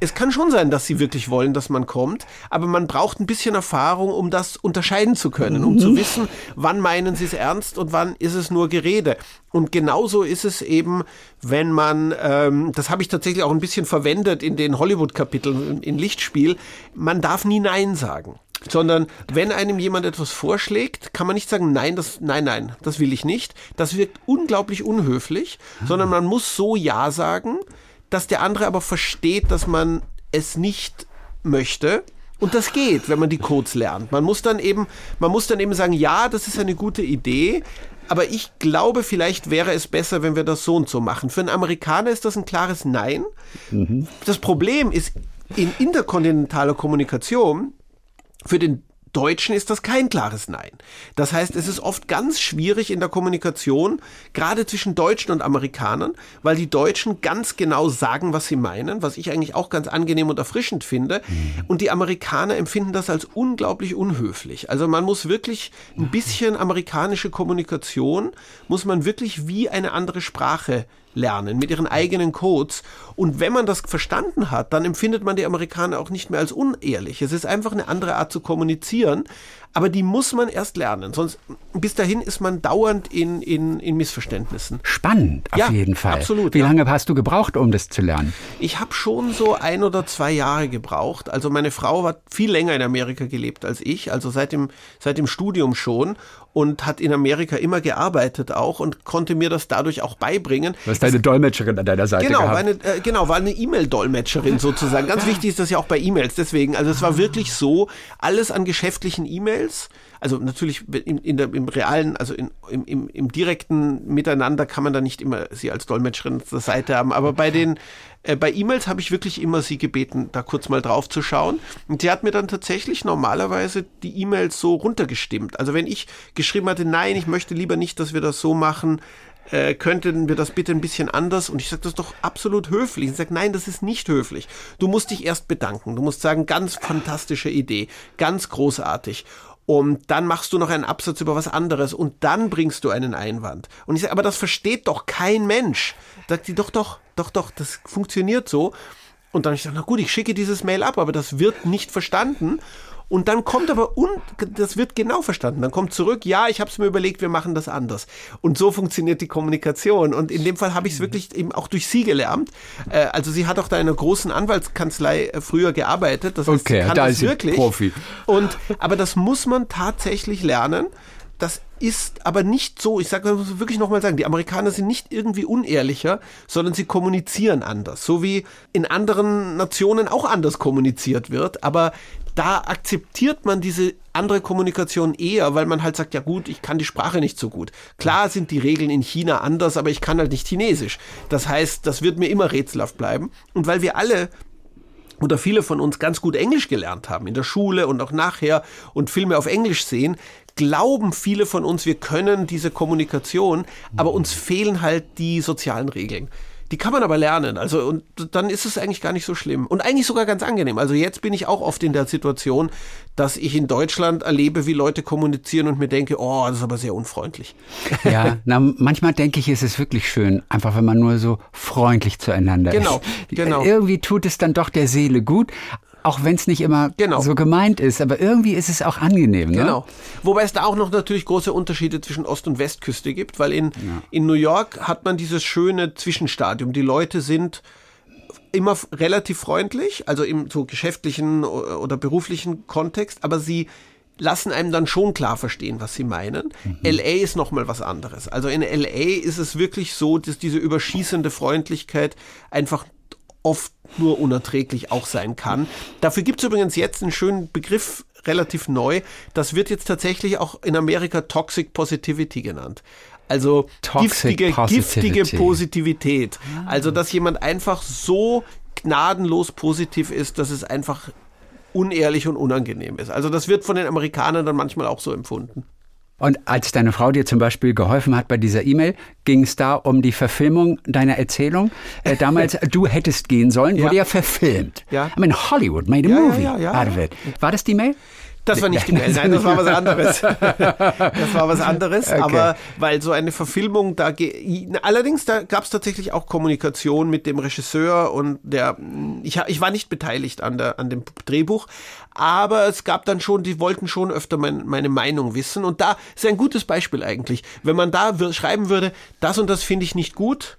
es kann schon sein, dass sie wirklich wollen, dass man kommt, aber man braucht ein bisschen Erfahrung, um das unterscheiden zu können, um zu mhm. wissen, wann meinen sie es ernst und wann ist es nur Gerede. Und genauso ist es eben, wenn man, ähm, das habe ich tatsächlich auch ein bisschen verwendet in den Hollywood-Kapiteln in Lichtspiel, man darf nie Nein sagen sondern wenn einem jemand etwas vorschlägt, kann man nicht sagen, nein, das, nein, nein, das will ich nicht. Das wirkt unglaublich unhöflich, sondern man muss so Ja sagen, dass der andere aber versteht, dass man es nicht möchte. Und das geht, wenn man die Codes lernt. Man muss dann eben, man muss dann eben sagen, ja, das ist eine gute Idee, aber ich glaube, vielleicht wäre es besser, wenn wir das so und so machen. Für einen Amerikaner ist das ein klares Nein. Mhm. Das Problem ist in interkontinentaler Kommunikation für den Deutschen ist das kein klares Nein. Das heißt, es ist oft ganz schwierig in der Kommunikation, gerade zwischen Deutschen und Amerikanern, weil die Deutschen ganz genau sagen, was sie meinen, was ich eigentlich auch ganz angenehm und erfrischend finde. Mhm. Und die Amerikaner empfinden das als unglaublich unhöflich. Also man muss wirklich ein bisschen amerikanische Kommunikation, muss man wirklich wie eine andere Sprache lernen mit ihren eigenen Codes. Und wenn man das verstanden hat, dann empfindet man die Amerikaner auch nicht mehr als unehrlich. Es ist einfach eine andere Art zu kommunizieren, aber die muss man erst lernen. Sonst bis dahin ist man dauernd in, in, in Missverständnissen. Spannend, auf ja, jeden Fall. Absolut. Wie lange hast du gebraucht, um das zu lernen? Ich habe schon so ein oder zwei Jahre gebraucht. Also meine Frau hat viel länger in Amerika gelebt als ich, also seit dem, seit dem Studium schon und hat in Amerika immer gearbeitet auch und konnte mir das dadurch auch beibringen. Du hast deine Dolmetscherin an deiner Seite genau, gehabt. War eine, äh, genau, war eine E-Mail-Dolmetscherin sozusagen. Ganz wichtig ist das ja auch bei E-Mails. Deswegen, also es war wirklich so, alles an geschäftlichen E-Mails also natürlich in, in der, im realen, also in, im, im, im direkten Miteinander kann man da nicht immer sie als Dolmetscherin zur Seite haben, aber bei den äh, bei E-Mails habe ich wirklich immer sie gebeten, da kurz mal drauf zu schauen. Und sie hat mir dann tatsächlich normalerweise die E-Mails so runtergestimmt. Also wenn ich geschrieben hatte, nein, ich möchte lieber nicht, dass wir das so machen, äh, könnten wir das bitte ein bisschen anders? Und ich sage, das doch absolut höflich. Und sage, nein, das ist nicht höflich. Du musst dich erst bedanken. Du musst sagen, ganz fantastische Idee, ganz großartig. Und dann machst du noch einen Absatz über was anderes und dann bringst du einen Einwand. Und ich sage, aber das versteht doch kein Mensch. Sagt die, doch, doch, doch, doch, das funktioniert so. Und dann habe ich gesagt, na gut, ich schicke dieses Mail ab, aber das wird nicht verstanden. Und dann kommt aber, und das wird genau verstanden, dann kommt zurück, ja, ich habe es mir überlegt, wir machen das anders. Und so funktioniert die Kommunikation. Und in dem Fall habe ich es wirklich eben auch durch sie gelernt. Äh, also sie hat auch da in einer großen Anwaltskanzlei äh, früher gearbeitet. Das heißt, okay, sie kann da das ist wirklich. Profi. Und, aber das muss man tatsächlich lernen. Das ist aber nicht so, ich sage das wirklich nochmal sagen, die Amerikaner sind nicht irgendwie unehrlicher, sondern sie kommunizieren anders. So wie in anderen Nationen auch anders kommuniziert wird. Aber da akzeptiert man diese andere Kommunikation eher, weil man halt sagt, ja gut, ich kann die Sprache nicht so gut. Klar sind die Regeln in China anders, aber ich kann halt nicht Chinesisch. Das heißt, das wird mir immer rätselhaft bleiben. Und weil wir alle oder viele von uns ganz gut Englisch gelernt haben in der Schule und auch nachher und Filme auf Englisch sehen, glauben viele von uns, wir können diese Kommunikation, aber uns fehlen halt die sozialen Regeln. Die kann man aber lernen. Also, und dann ist es eigentlich gar nicht so schlimm. Und eigentlich sogar ganz angenehm. Also jetzt bin ich auch oft in der Situation, dass ich in Deutschland erlebe, wie Leute kommunizieren und mir denke, oh, das ist aber sehr unfreundlich. Ja, na, manchmal denke ich, ist es wirklich schön, einfach wenn man nur so freundlich zueinander genau, ist. Genau. Irgendwie tut es dann doch der Seele gut auch wenn es nicht immer genau. so gemeint ist, aber irgendwie ist es auch angenehm. Ne? Genau. Wobei es da auch noch natürlich große Unterschiede zwischen Ost- und Westküste gibt, weil in, ja. in New York hat man dieses schöne Zwischenstadium. Die Leute sind immer relativ freundlich, also im so geschäftlichen oder beruflichen Kontext, aber sie lassen einem dann schon klar verstehen, was sie meinen. Mhm. LA ist nochmal was anderes. Also in LA ist es wirklich so, dass diese überschießende Freundlichkeit einfach oft nur unerträglich auch sein kann. Dafür gibt es übrigens jetzt einen schönen Begriff, relativ neu. Das wird jetzt tatsächlich auch in Amerika Toxic Positivity genannt. Also Toxic giftige, Positivity. giftige Positivität. Also dass jemand einfach so gnadenlos positiv ist, dass es einfach unehrlich und unangenehm ist. Also das wird von den Amerikanern dann manchmal auch so empfunden. Und als deine Frau dir zum Beispiel geholfen hat bei dieser E-Mail, ging es da um die Verfilmung deiner Erzählung. Äh, damals, du hättest gehen sollen, wurde ja, ja verfilmt. Ja. I mean, Hollywood made a ja, movie ja, out of it. War das die Mail? Das war nicht die Mail, nein, das war was anderes. Das war was anderes, Okay. aber weil so eine Verfilmung, da allerdings da gab es tatsächlich auch Kommunikation mit dem Regisseur und der, ich, ich war nicht beteiligt an, der, an dem Drehbuch, aber es gab dann schon, die wollten schon öfter mein, meine Meinung wissen und da ist ein gutes Beispiel eigentlich. Wenn man da schreiben würde, das und das finde ich nicht gut,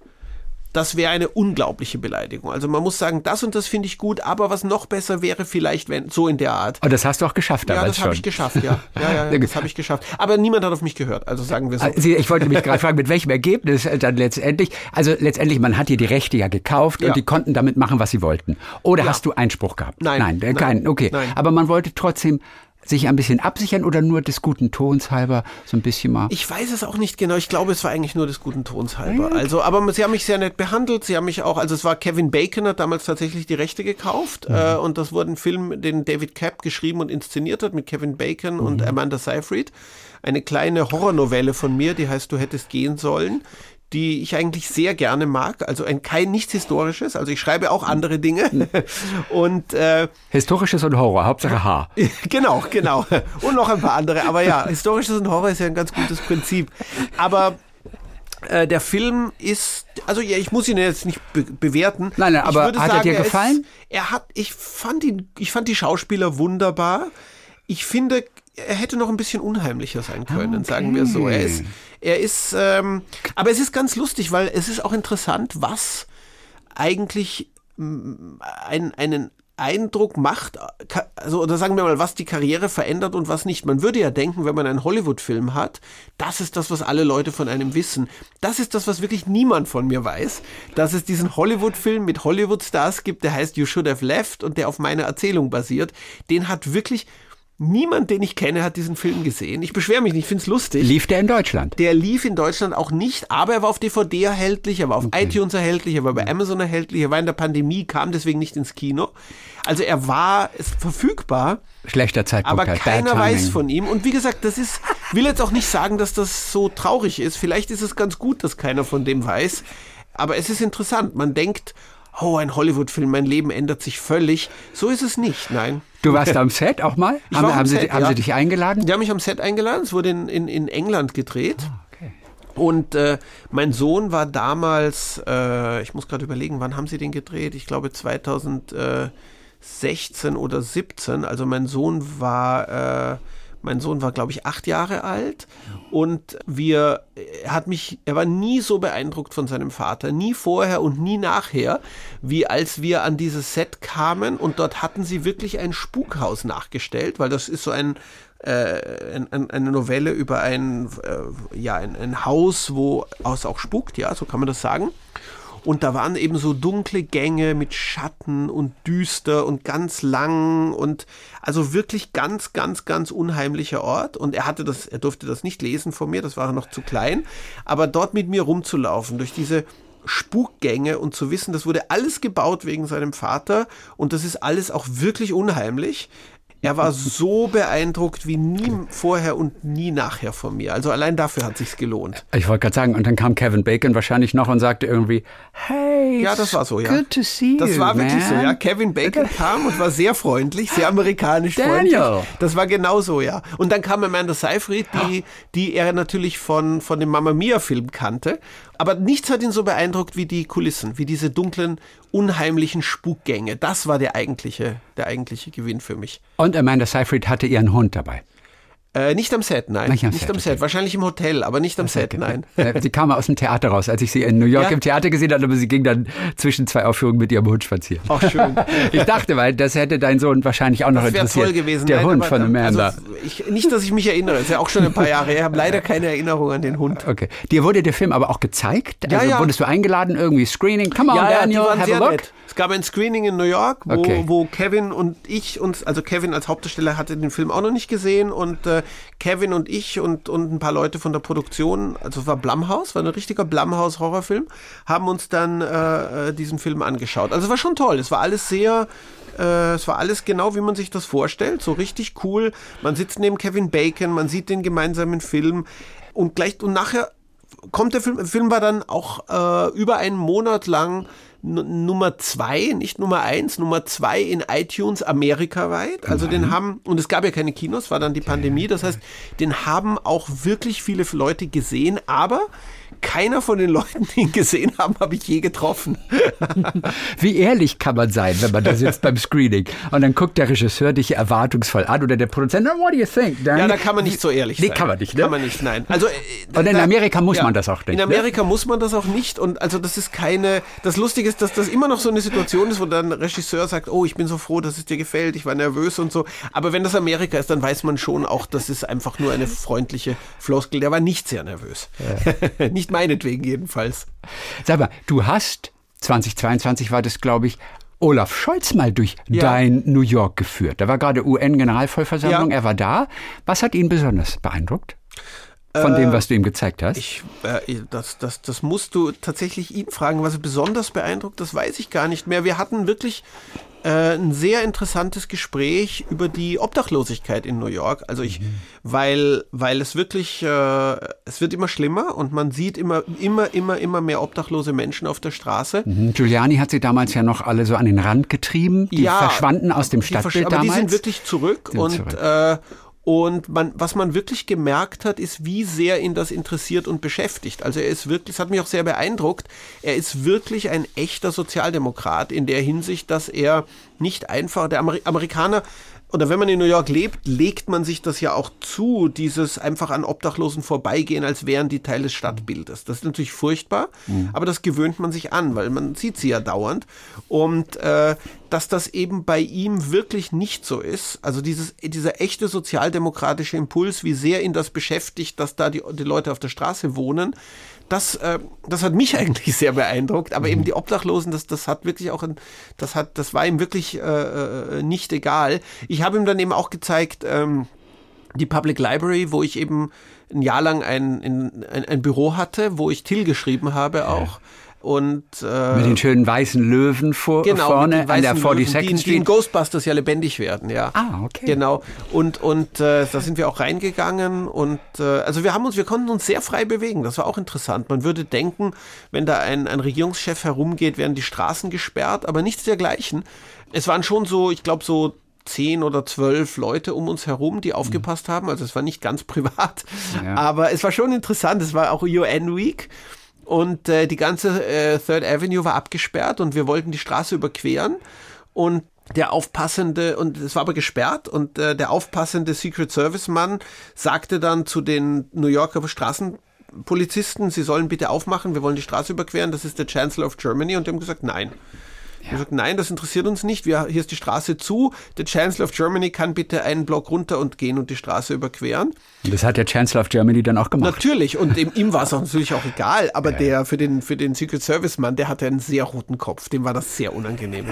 das wäre eine unglaubliche Beleidigung. Also man muss sagen, das und das finde ich gut, aber was noch besser wäre vielleicht, wenn so in der Art. Und das hast du auch geschafft Ja, damals das schon. habe ich geschafft, ja. Ja, ja, ja das habe ich geschafft. Aber niemand hat auf mich gehört, also sagen wir so. Also, ich wollte mich gerade fragen, mit welchem Ergebnis äh, dann letztendlich? Also letztendlich, man hat dir die Rechte ja gekauft Ja. und die konnten damit machen, was sie wollten. Oder Ja. hast du Einspruch gehabt? Nein, Nein, äh, nein, keinen, okay. nein. Aber man wollte trotzdem sich ein bisschen absichern oder nur des guten Tons halber so ein bisschen mal? Ich weiß es auch nicht genau. Ich glaube, es war eigentlich nur des guten Tons halber. Also, aber sie haben mich sehr nett behandelt. Sie haben mich auch, also es war Kevin Bacon hat damals tatsächlich die Rechte gekauft mhm. äh, und das wurde ein Film, den David Capp geschrieben und inszeniert hat mit Kevin Bacon mhm. und Amanda Seyfried. Eine kleine Horrornovelle von mir, die heißt Du hättest gehen sollen die ich eigentlich sehr gerne mag. Also ein kein nichts Historisches. Also ich schreibe auch andere Dinge. und äh, Historisches und Horror, Hauptsache H. genau, genau. Und noch ein paar andere. Aber ja, Historisches und Horror ist ja ein ganz gutes Prinzip. Aber äh, der Film ist, also ja, ich muss ihn jetzt nicht be bewerten. Nein, nein, aber hat sagen, er dir gefallen? Er, ist, er hat, ich fand ihn, ich fand die Schauspieler wunderbar. Ich finde, er hätte noch ein bisschen unheimlicher sein können, okay. sagen wir so. Er ist, er ist, ähm, aber es ist ganz lustig, weil es ist auch interessant, was eigentlich mm, ein, einen Eindruck macht, also oder sagen wir mal, was die Karriere verändert und was nicht. Man würde ja denken, wenn man einen Hollywood-Film hat, das ist das, was alle Leute von einem wissen. Das ist das, was wirklich niemand von mir weiß, dass es diesen Hollywood-Film mit Hollywood-Stars gibt, der heißt You Should Have Left und der auf meiner Erzählung basiert. Den hat wirklich Niemand, den ich kenne, hat diesen Film gesehen. Ich beschwere mich nicht, ich finde es lustig. Lief der in Deutschland? Der lief in Deutschland auch nicht, aber er war auf DVD erhältlich, er war auf okay. iTunes erhältlich, er war bei Amazon erhältlich, er war in der Pandemie, kam deswegen nicht ins Kino. Also er war verfügbar. Schlechter Zeitpunkt. Aber halt. keiner weiß von ihm. Und wie gesagt, das ist, will jetzt auch nicht sagen, dass das so traurig ist. Vielleicht ist es ganz gut, dass keiner von dem weiß. Aber es ist interessant. Man denkt, oh, ein Hollywood-Film, mein Leben ändert sich völlig. So ist es nicht, nein. Du warst am Set auch mal? Ich haben, haben, Set, sie, haben ja. sie dich eingeladen? Die haben mich am Set eingeladen. Es wurde in, in, in England gedreht. Ah, okay. Und äh, mein Sohn war damals, äh, ich muss gerade überlegen, wann haben sie den gedreht? Ich glaube 2016 oder 17. Also mein Sohn war... Äh, mein Sohn war, glaube ich, acht Jahre alt und wir, er hat mich, er war nie so beeindruckt von seinem Vater, nie vorher und nie nachher, wie als wir an dieses Set kamen und dort hatten sie wirklich ein Spukhaus nachgestellt, weil das ist so ein, äh, ein, eine Novelle über ein, äh, ja, ein, ein Haus, wo es auch spukt, ja, so kann man das sagen. Und da waren eben so dunkle Gänge mit Schatten und düster und ganz lang und also wirklich ganz, ganz, ganz unheimlicher Ort. Und er hatte das, er durfte das nicht lesen von mir, das war noch zu klein. Aber dort mit mir rumzulaufen, durch diese Spukgänge und zu wissen, das wurde alles gebaut wegen seinem Vater und das ist alles auch wirklich unheimlich. Er war so beeindruckt wie nie vorher und nie nachher von mir. Also allein dafür hat sich's gelohnt. Ich wollte gerade sagen, und dann kam Kevin Bacon wahrscheinlich noch und sagte irgendwie, hey, ja, das war so, ja. Good to see you, Das war man. wirklich so, ja. Kevin Bacon kam und war sehr freundlich, sehr amerikanisch Daniel. freundlich. Das war genau so, ja. Und dann kam Amanda Seyfried, die, die er natürlich von, von dem Mamma Mia Film kannte aber nichts hat ihn so beeindruckt wie die Kulissen, wie diese dunklen, unheimlichen Spukgänge. Das war der eigentliche, der eigentliche Gewinn für mich. Und Amanda Seyfried hatte ihren Hund dabei. Äh, nicht am Set, nein. Nicht am, nicht Set, am Set. Okay. Wahrscheinlich im Hotel, aber nicht am okay, Set, nein. Sie kam aus dem Theater raus, als ich sie in New York ja. im Theater gesehen habe, aber sie ging dann zwischen zwei Aufführungen mit ihrem Hund spazieren. Ach, schön. Ich dachte, weil das hätte dein Sohn wahrscheinlich auch noch das interessiert. toll gewesen. Der nein, Hund von Amanda. Also ich, nicht, dass ich mich erinnere, das ist ja auch schon ein paar Jahre her. Ich habe leider keine Erinnerung an den Hund. Okay. Dir wurde der Film aber auch gezeigt? Also ja, ja. Wurdest du eingeladen, irgendwie Screening? Come on, ja, Daniel, ja, have a look. Nett. Es gab ein Screening in New York, wo, okay. wo Kevin und ich uns, also Kevin als Hauptdarsteller hatte den Film auch noch nicht gesehen und äh, Kevin und ich und, und ein paar Leute von der Produktion, also war Blumhouse, war ein richtiger Blumhouse-Horrorfilm, haben uns dann äh, äh, diesen Film angeschaut. Also es war schon toll. Es war alles sehr, äh, es war alles genau, wie man sich das vorstellt. So richtig cool. Man sitzt neben Kevin Bacon, man sieht den gemeinsamen Film und gleich und nachher kommt der Film. Der Film war dann auch äh, über einen Monat lang Nummer zwei, nicht Nummer eins, Nummer zwei in iTunes amerikaweit. Also Nein. den haben, und es gab ja keine Kinos, war dann die Pandemie. Das heißt, den haben auch wirklich viele Leute gesehen, aber keiner von den Leuten, die ihn gesehen haben, habe ich je getroffen. Wie ehrlich kann man sein, wenn man da sitzt beim Screening und dann guckt der Regisseur dich erwartungsvoll an oder der Produzent, what do you think? Dann, ja, da kann man nicht so ehrlich sein. Nee, kann man nicht, ne? Kann man nicht, nein. Also, äh, und in Amerika muss ja, man das auch nicht. In Amerika ne? muss man das auch nicht und also das ist keine, das Lustige ist, dass das immer noch so eine Situation ist, wo dann ein Regisseur sagt, oh, ich bin so froh, dass es dir gefällt, ich war nervös und so. Aber wenn das Amerika ist, dann weiß man schon auch, das ist einfach nur eine freundliche Floskel. Der war nicht sehr nervös. Ja. nicht meinetwegen jedenfalls. Sag mal, du hast 2022 war das, glaube ich, Olaf Scholz mal durch Ja. dein New York geführt. Da war gerade UN-Generalvollversammlung, Ja. er war da. Was hat ihn besonders beeindruckt? Von dem, was du ihm gezeigt hast? Äh, Ich, äh, das, das, das musst du tatsächlich ihn fragen, was er besonders beeindruckt, das weiß ich gar nicht mehr. Wir hatten wirklich äh, ein sehr interessantes Gespräch über die Obdachlosigkeit in New York. Also ich, weil, weil es wirklich, äh, es wird immer schlimmer und man sieht immer, immer, immer, immer mehr obdachlose Menschen auf der Straße. Mhm. Giuliani hat sie damals ja noch alle so an den Rand getrieben. Die verschwanden aus dem versch- Stadtbild aber damals. die sind wirklich zurück Sind und zurück. Äh, und man, was man wirklich gemerkt hat, ist, wie sehr ihn das interessiert und beschäftigt. Also er ist wirklich, es hat mich auch sehr beeindruckt, er ist wirklich ein echter Sozialdemokrat in der Hinsicht, dass er nicht einfach, der Ameri Amerikaner, oder wenn man in New York lebt, legt man sich das ja auch zu, dieses einfach an Obdachlosen vorbeigehen, als wären die Teil des Stadtbildes. Das ist natürlich furchtbar, aber das gewöhnt man sich an, weil man sieht sie ja dauernd. Und äh, dass das eben bei ihm wirklich nicht so ist, also dieses, dieser echte sozialdemokratische Impuls, wie sehr ihn das beschäftigt, dass da die, die Leute auf der Straße wohnen, das, äh, das hat mich eigentlich sehr beeindruckt, aber eben die Obdachlosen, das, das hat wirklich auch, ein, das hat, das war ihm wirklich äh, äh, nicht egal. Ich habe ihm dann eben auch gezeigt, ähm, die Public Library, wo ich eben ein Jahr lang ein, ein, ein, ein Büro hatte, wo ich Till geschrieben habe auch. Und äh, Mit den schönen weißen Löwen vor, genau, vorne an der weißen Löwen, 42nd die, die in Street. Ghostbusters ja lebendig werden, ja. Ah, okay. Genau. Und, und äh, da sind wir auch reingegangen und äh, also wir haben uns, wir konnten uns sehr frei bewegen. Das war auch interessant. Man würde denken, wenn da ein, ein Regierungschef herumgeht, werden die Straßen gesperrt, aber nichts dergleichen. Es waren schon so, ich glaube, so zehn oder zwölf Leute um uns herum, die aufgepasst haben. Also es war nicht ganz privat, Ja. aber es war schon interessant. Es war auch UN Week. Und äh, die ganze äh, Third Avenue war abgesperrt und wir wollten die Straße überqueren. Und der aufpassende, und es war aber gesperrt, und äh, der aufpassende Secret Service Mann sagte dann zu den New Yorker Straßenpolizisten, sie sollen bitte aufmachen, wir wollen die Straße überqueren, das ist der Chancellor of Germany. Und die haben gesagt, nein. Er sagt, nein, das interessiert uns nicht. Wir, hier ist die Straße zu. Der Chancellor of Germany kann bitte einen Block runter und gehen und die Straße überqueren. Und das hat der Chancellor of Germany dann auch gemacht. Natürlich, und dem, ihm war es auch natürlich auch egal, aber der für den, für den Secret Service Mann, der hatte einen sehr roten Kopf, dem war das sehr unangenehm.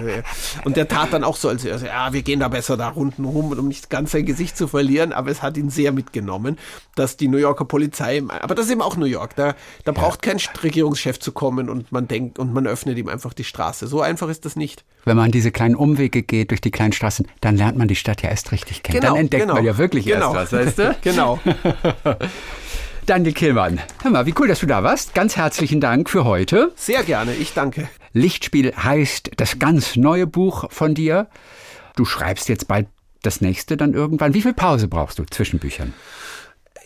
Und der tat dann auch so, als also, ja, wir gehen da besser da unten rum, um nicht ganz sein Gesicht zu verlieren, aber es hat ihn sehr mitgenommen, dass die New Yorker Polizei, aber das ist eben auch New York, da, da braucht kein Regierungschef zu kommen und man denkt, und man öffnet ihm einfach die Straße. So einfach ist das nicht. Wenn man diese kleinen Umwege geht durch die kleinen Straßen, dann lernt man die Stadt ja erst richtig kennen. Genau, dann entdeckt genau. man ja wirklich Genau. erst was, weißt du? Genau. Daniel Killmann, hör mal, wie cool, dass du da warst. Ganz herzlichen Dank für heute. Sehr gerne, ich danke. Lichtspiel heißt das ganz neue Buch von dir. Du schreibst jetzt bald das nächste dann irgendwann. Wie viel Pause brauchst du zwischen Büchern?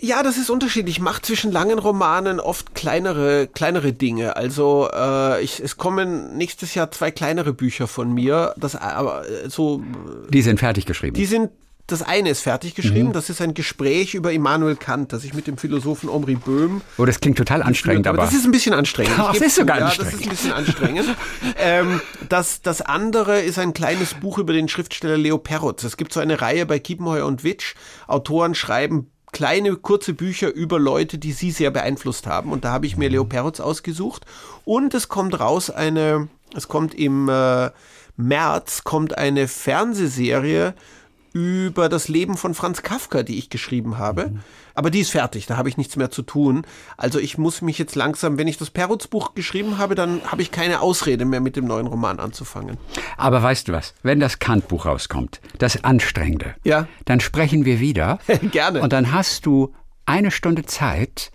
Ja, das ist unterschiedlich. Ich mache zwischen langen Romanen oft kleinere, kleinere Dinge. Also äh, ich, es kommen nächstes Jahr zwei kleinere Bücher von mir. Das aber äh, so, Die sind fertig geschrieben. die sind. Das eine ist fertig geschrieben. Das ist ein Gespräch über Immanuel Kant, das ich mit dem Philosophen Omri Böhm oh, das klingt total anstrengend, aber, das ist ein bisschen anstrengend. Ach, das ist sogar ja, anstrengend. Das ist ein bisschen anstrengend. ähm, das, das andere ist ein kleines Buch über den Schriftsteller Leo Perutz. Es gibt so eine Reihe bei Kiepenheuer und Witsch. Autoren schreiben kleine, kurze Bücher über Leute, die sie sehr beeinflusst haben. Und da habe ich mir Leo Perutz ausgesucht. Und es kommt raus eine, es kommt im äh, März, kommt eine Fernsehserie über das Leben von Franz Kafka, die ich geschrieben habe. Aber die ist fertig, da habe ich nichts mehr zu tun. Also ich muss mich jetzt langsam, wenn ich das Perutz-Buch geschrieben habe, dann habe ich keine Ausrede mehr mit dem neuen Roman anzufangen. aber weißt du was? Wenn das Kant-Buch rauskommt, das Anstrengende, Ja. dann sprechen wir wieder. Gerne. Und dann hast du eine Stunde Zeit,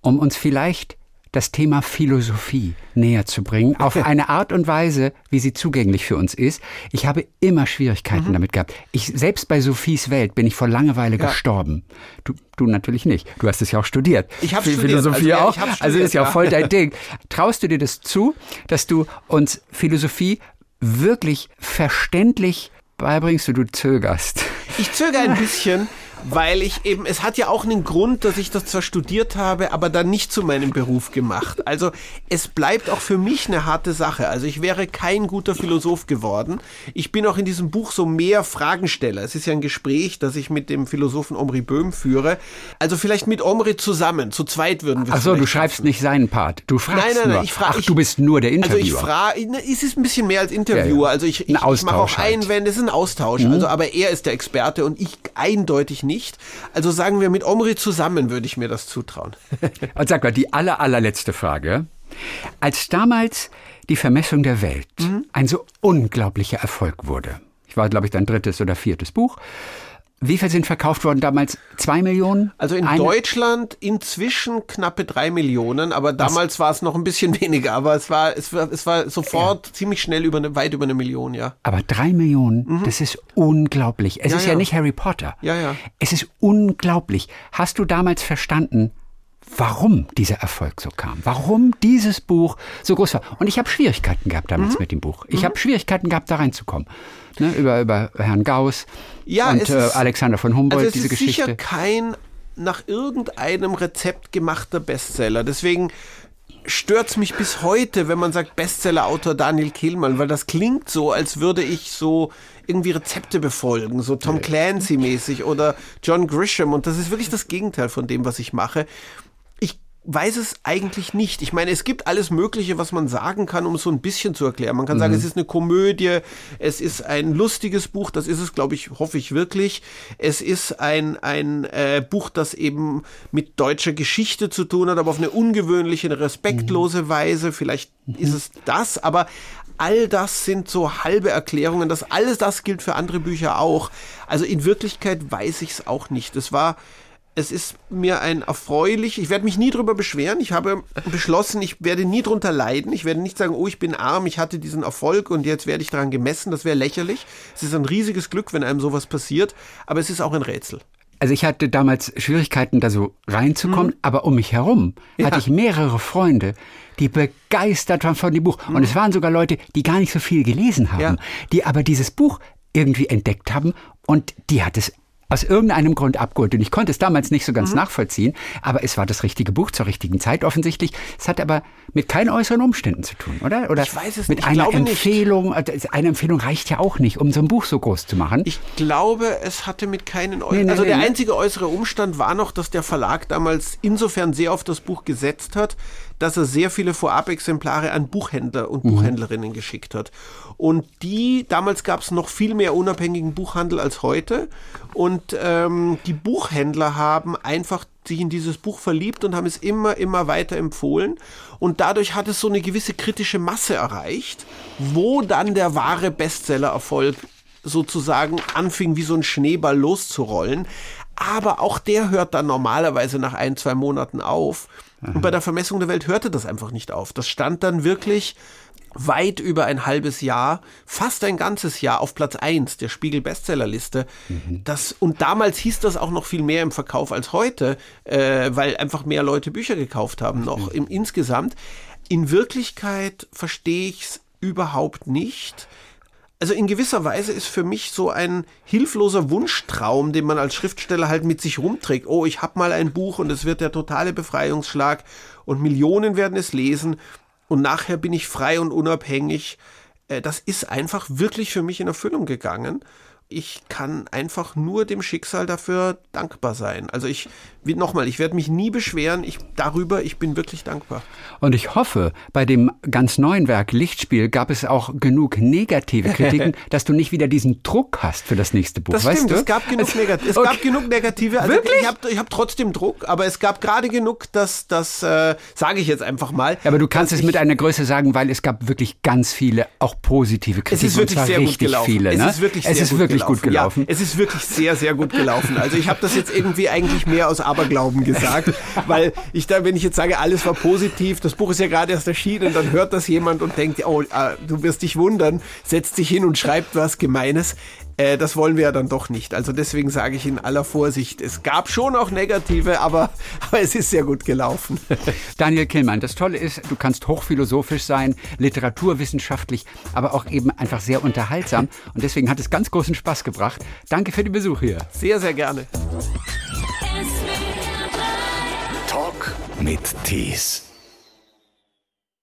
um uns vielleicht das Thema Philosophie näher zu bringen, auf eine Art und Weise, wie sie zugänglich für uns ist. Ich habe immer Schwierigkeiten Mhm. damit gehabt. Ich, selbst bei Sophies Welt bin ich vor Langeweile Ja. gestorben. Du, du natürlich nicht. Du hast es ja auch studiert. Ich habe Phi- studiert. Philosophie Also, ja, auch. ich hab also studiert, ist ja, ja. voll dein Ding. Traust du dir das zu, dass du uns Philosophie wirklich verständlich beibringst? Du, du zögerst. Ich zögere ein bisschen, weil ich eben, es hat ja auch einen Grund, dass ich das zwar studiert habe, aber dann nicht zu meinem Beruf gemacht. Also es bleibt auch für mich eine harte Sache. Also ich wäre kein guter Philosoph geworden. Ich bin auch in diesem Buch so mehr Fragensteller. Es ist ja ein Gespräch, das ich mit dem Philosophen Omri Böhm führe. Also vielleicht mit Omri zusammen, zu zweit würden wir Achso, du schreibst schaffen. nicht seinen Part. Du fragst nein, nein, nein, nur. Ich frage, Ach, du bist nur der Interviewer. Also ich frage, es ist ein bisschen mehr als Interviewer. Ja, ja. Also ich, ich, ich mache auch halt. Einwände, es ist ein Austausch. Mhm. Also, aber er ist der Experte und ich eindeutig nicht. Also sagen wir mit Omri zusammen würde ich mir das zutrauen. und sag mal, die aller, allerletzte Frage. Als damals die Vermessung der Welt mhm. ein so unglaublicher Erfolg wurde, ich war, glaube ich, dein drittes oder viertes Buch, wie viel sind verkauft worden damals? Zwei Millionen? Also in Eine? Deutschland inzwischen knappe drei Millionen, aber damals war es noch ein bisschen weniger. Aber es war, es war, es war sofort ja. ziemlich schnell über eine, weit über eine Million, ja. Aber drei Millionen, mhm. das ist unglaublich. Es ja, ist ja, ja nicht Harry Potter. Ja, ja. Es ist unglaublich. Hast du damals verstanden, warum dieser Erfolg so kam, warum dieses Buch so groß war. Und ich habe Schwierigkeiten gehabt damals mhm. mit dem Buch. Ich mhm. habe Schwierigkeiten gehabt, da reinzukommen. Ne, über, über Herrn Gauss ja, und äh, Alexander von Humboldt, also diese Geschichte. Es ist sicher kein nach irgendeinem Rezept gemachter Bestseller. Deswegen stört es mich bis heute, wenn man sagt Bestsellerautor Daniel Kehlmann, weil das klingt so, als würde ich so irgendwie Rezepte befolgen, so Tom Clancy-mäßig oder John Grisham. Und das ist wirklich das Gegenteil von dem, was ich mache weiß es eigentlich nicht. Ich meine, es gibt alles Mögliche, was man sagen kann, um es so ein bisschen zu erklären. Man kann mhm. sagen, es ist eine Komödie, es ist ein lustiges Buch, das ist es, glaube ich, hoffe ich wirklich. Es ist ein, ein äh, Buch, das eben mit deutscher Geschichte zu tun hat, aber auf eine ungewöhnliche, respektlose mhm. Weise. Vielleicht mhm. ist es das, aber all das sind so halbe Erklärungen. Das alles das gilt für andere Bücher auch. Also in Wirklichkeit weiß ich es auch nicht. Es war es ist mir ein erfreulich, ich werde mich nie drüber beschweren. Ich habe beschlossen, ich werde nie drunter leiden. Ich werde nicht sagen, oh, ich bin arm, ich hatte diesen Erfolg und jetzt werde ich daran gemessen. Das wäre lächerlich. Es ist ein riesiges Glück, wenn einem sowas passiert, aber es ist auch ein Rätsel. Also ich hatte damals Schwierigkeiten, da so reinzukommen, mhm. aber um mich herum ja. hatte ich mehrere Freunde, die begeistert waren von dem Buch. Mhm. Und es waren sogar Leute, die gar nicht so viel gelesen haben, ja. die aber dieses Buch irgendwie entdeckt haben und die hat es aus irgendeinem Grund abgeholt. Und ich konnte es damals nicht so ganz mhm. nachvollziehen, aber es war das richtige Buch zur richtigen Zeit offensichtlich. Es hat aber mit keinen äußeren Umständen zu tun, oder? Oder ich weiß es mit nicht. einer Empfehlung. Nicht. Eine Empfehlung reicht ja auch nicht, um so ein Buch so groß zu machen. Ich glaube, es hatte mit keinen äußeren. Nee, nee, also der nee, einzige äußere Umstand war noch, dass der Verlag damals insofern sehr auf das Buch gesetzt hat, dass er sehr viele Vorab-Exemplare an Buchhändler und mhm. Buchhändlerinnen geschickt hat. Und die, damals gab es noch viel mehr unabhängigen Buchhandel als heute. Und ähm, die Buchhändler haben einfach sich in dieses Buch verliebt und haben es immer, immer weiter empfohlen. Und dadurch hat es so eine gewisse kritische Masse erreicht, wo dann der wahre Bestseller-Erfolg sozusagen anfing, wie so ein Schneeball loszurollen. Aber auch der hört dann normalerweise nach ein, zwei Monaten auf. Und bei der Vermessung der Welt hörte das einfach nicht auf. Das stand dann wirklich weit über ein halbes Jahr, fast ein ganzes Jahr auf Platz 1 der Spiegel Bestsellerliste. Mhm. Und damals hieß das auch noch viel mehr im Verkauf als heute, äh, weil einfach mehr Leute Bücher gekauft haben noch im, insgesamt. In Wirklichkeit verstehe ich es überhaupt nicht also in gewisser Weise ist für mich so ein hilfloser Wunschtraum, den man als Schriftsteller halt mit sich rumträgt. Oh, ich habe mal ein Buch und es wird der totale Befreiungsschlag und Millionen werden es lesen und nachher bin ich frei und unabhängig. Äh, das ist einfach wirklich für mich in Erfüllung gegangen ich kann einfach nur dem Schicksal dafür dankbar sein. Also ich, nochmal, ich werde mich nie beschweren ich, darüber, ich bin wirklich dankbar. Und ich hoffe, bei dem ganz neuen Werk Lichtspiel gab es auch genug negative Kritiken, dass du nicht wieder diesen Druck hast für das nächste Buch. Das weißt stimmt, du? es gab genug, also, Negat es okay. gab genug negative. Also Wirklich? Ich habe hab trotzdem Druck, aber es gab gerade genug, dass das, äh, sage ich jetzt einfach mal. Ja, aber du kannst es mit einer Größe sagen, weil es gab wirklich ganz viele, auch positive Kritiken. Es ist wirklich sehr gut gelaufen. Viele, ne? Es ist wirklich es sehr ist gut wirklich gelaufen. gut gelaufen. Ja, es ist wirklich sehr, sehr gut gelaufen. Also ich habe das jetzt irgendwie eigentlich mehr aus Aberglauben gesagt, weil ich da, wenn ich jetzt sage, alles war positiv, das Buch ist ja gerade erst erschienen, dann hört das jemand und denkt, oh, ah, du wirst dich wundern, setzt sich hin und schreibt was Gemeines. Äh, das wollen wir ja dann doch nicht. Also deswegen sage ich in aller Vorsicht, es gab schon auch negative, aber, aber es ist sehr gut gelaufen. Daniel Killmann, das Tolle ist, du kannst hochphilosophisch sein, literaturwissenschaftlich, aber auch eben einfach sehr unterhaltsam. Und deswegen hat es ganz großen Spaß gebracht. Danke für den Besuch hier. Sehr, sehr gerne. Mit Tees.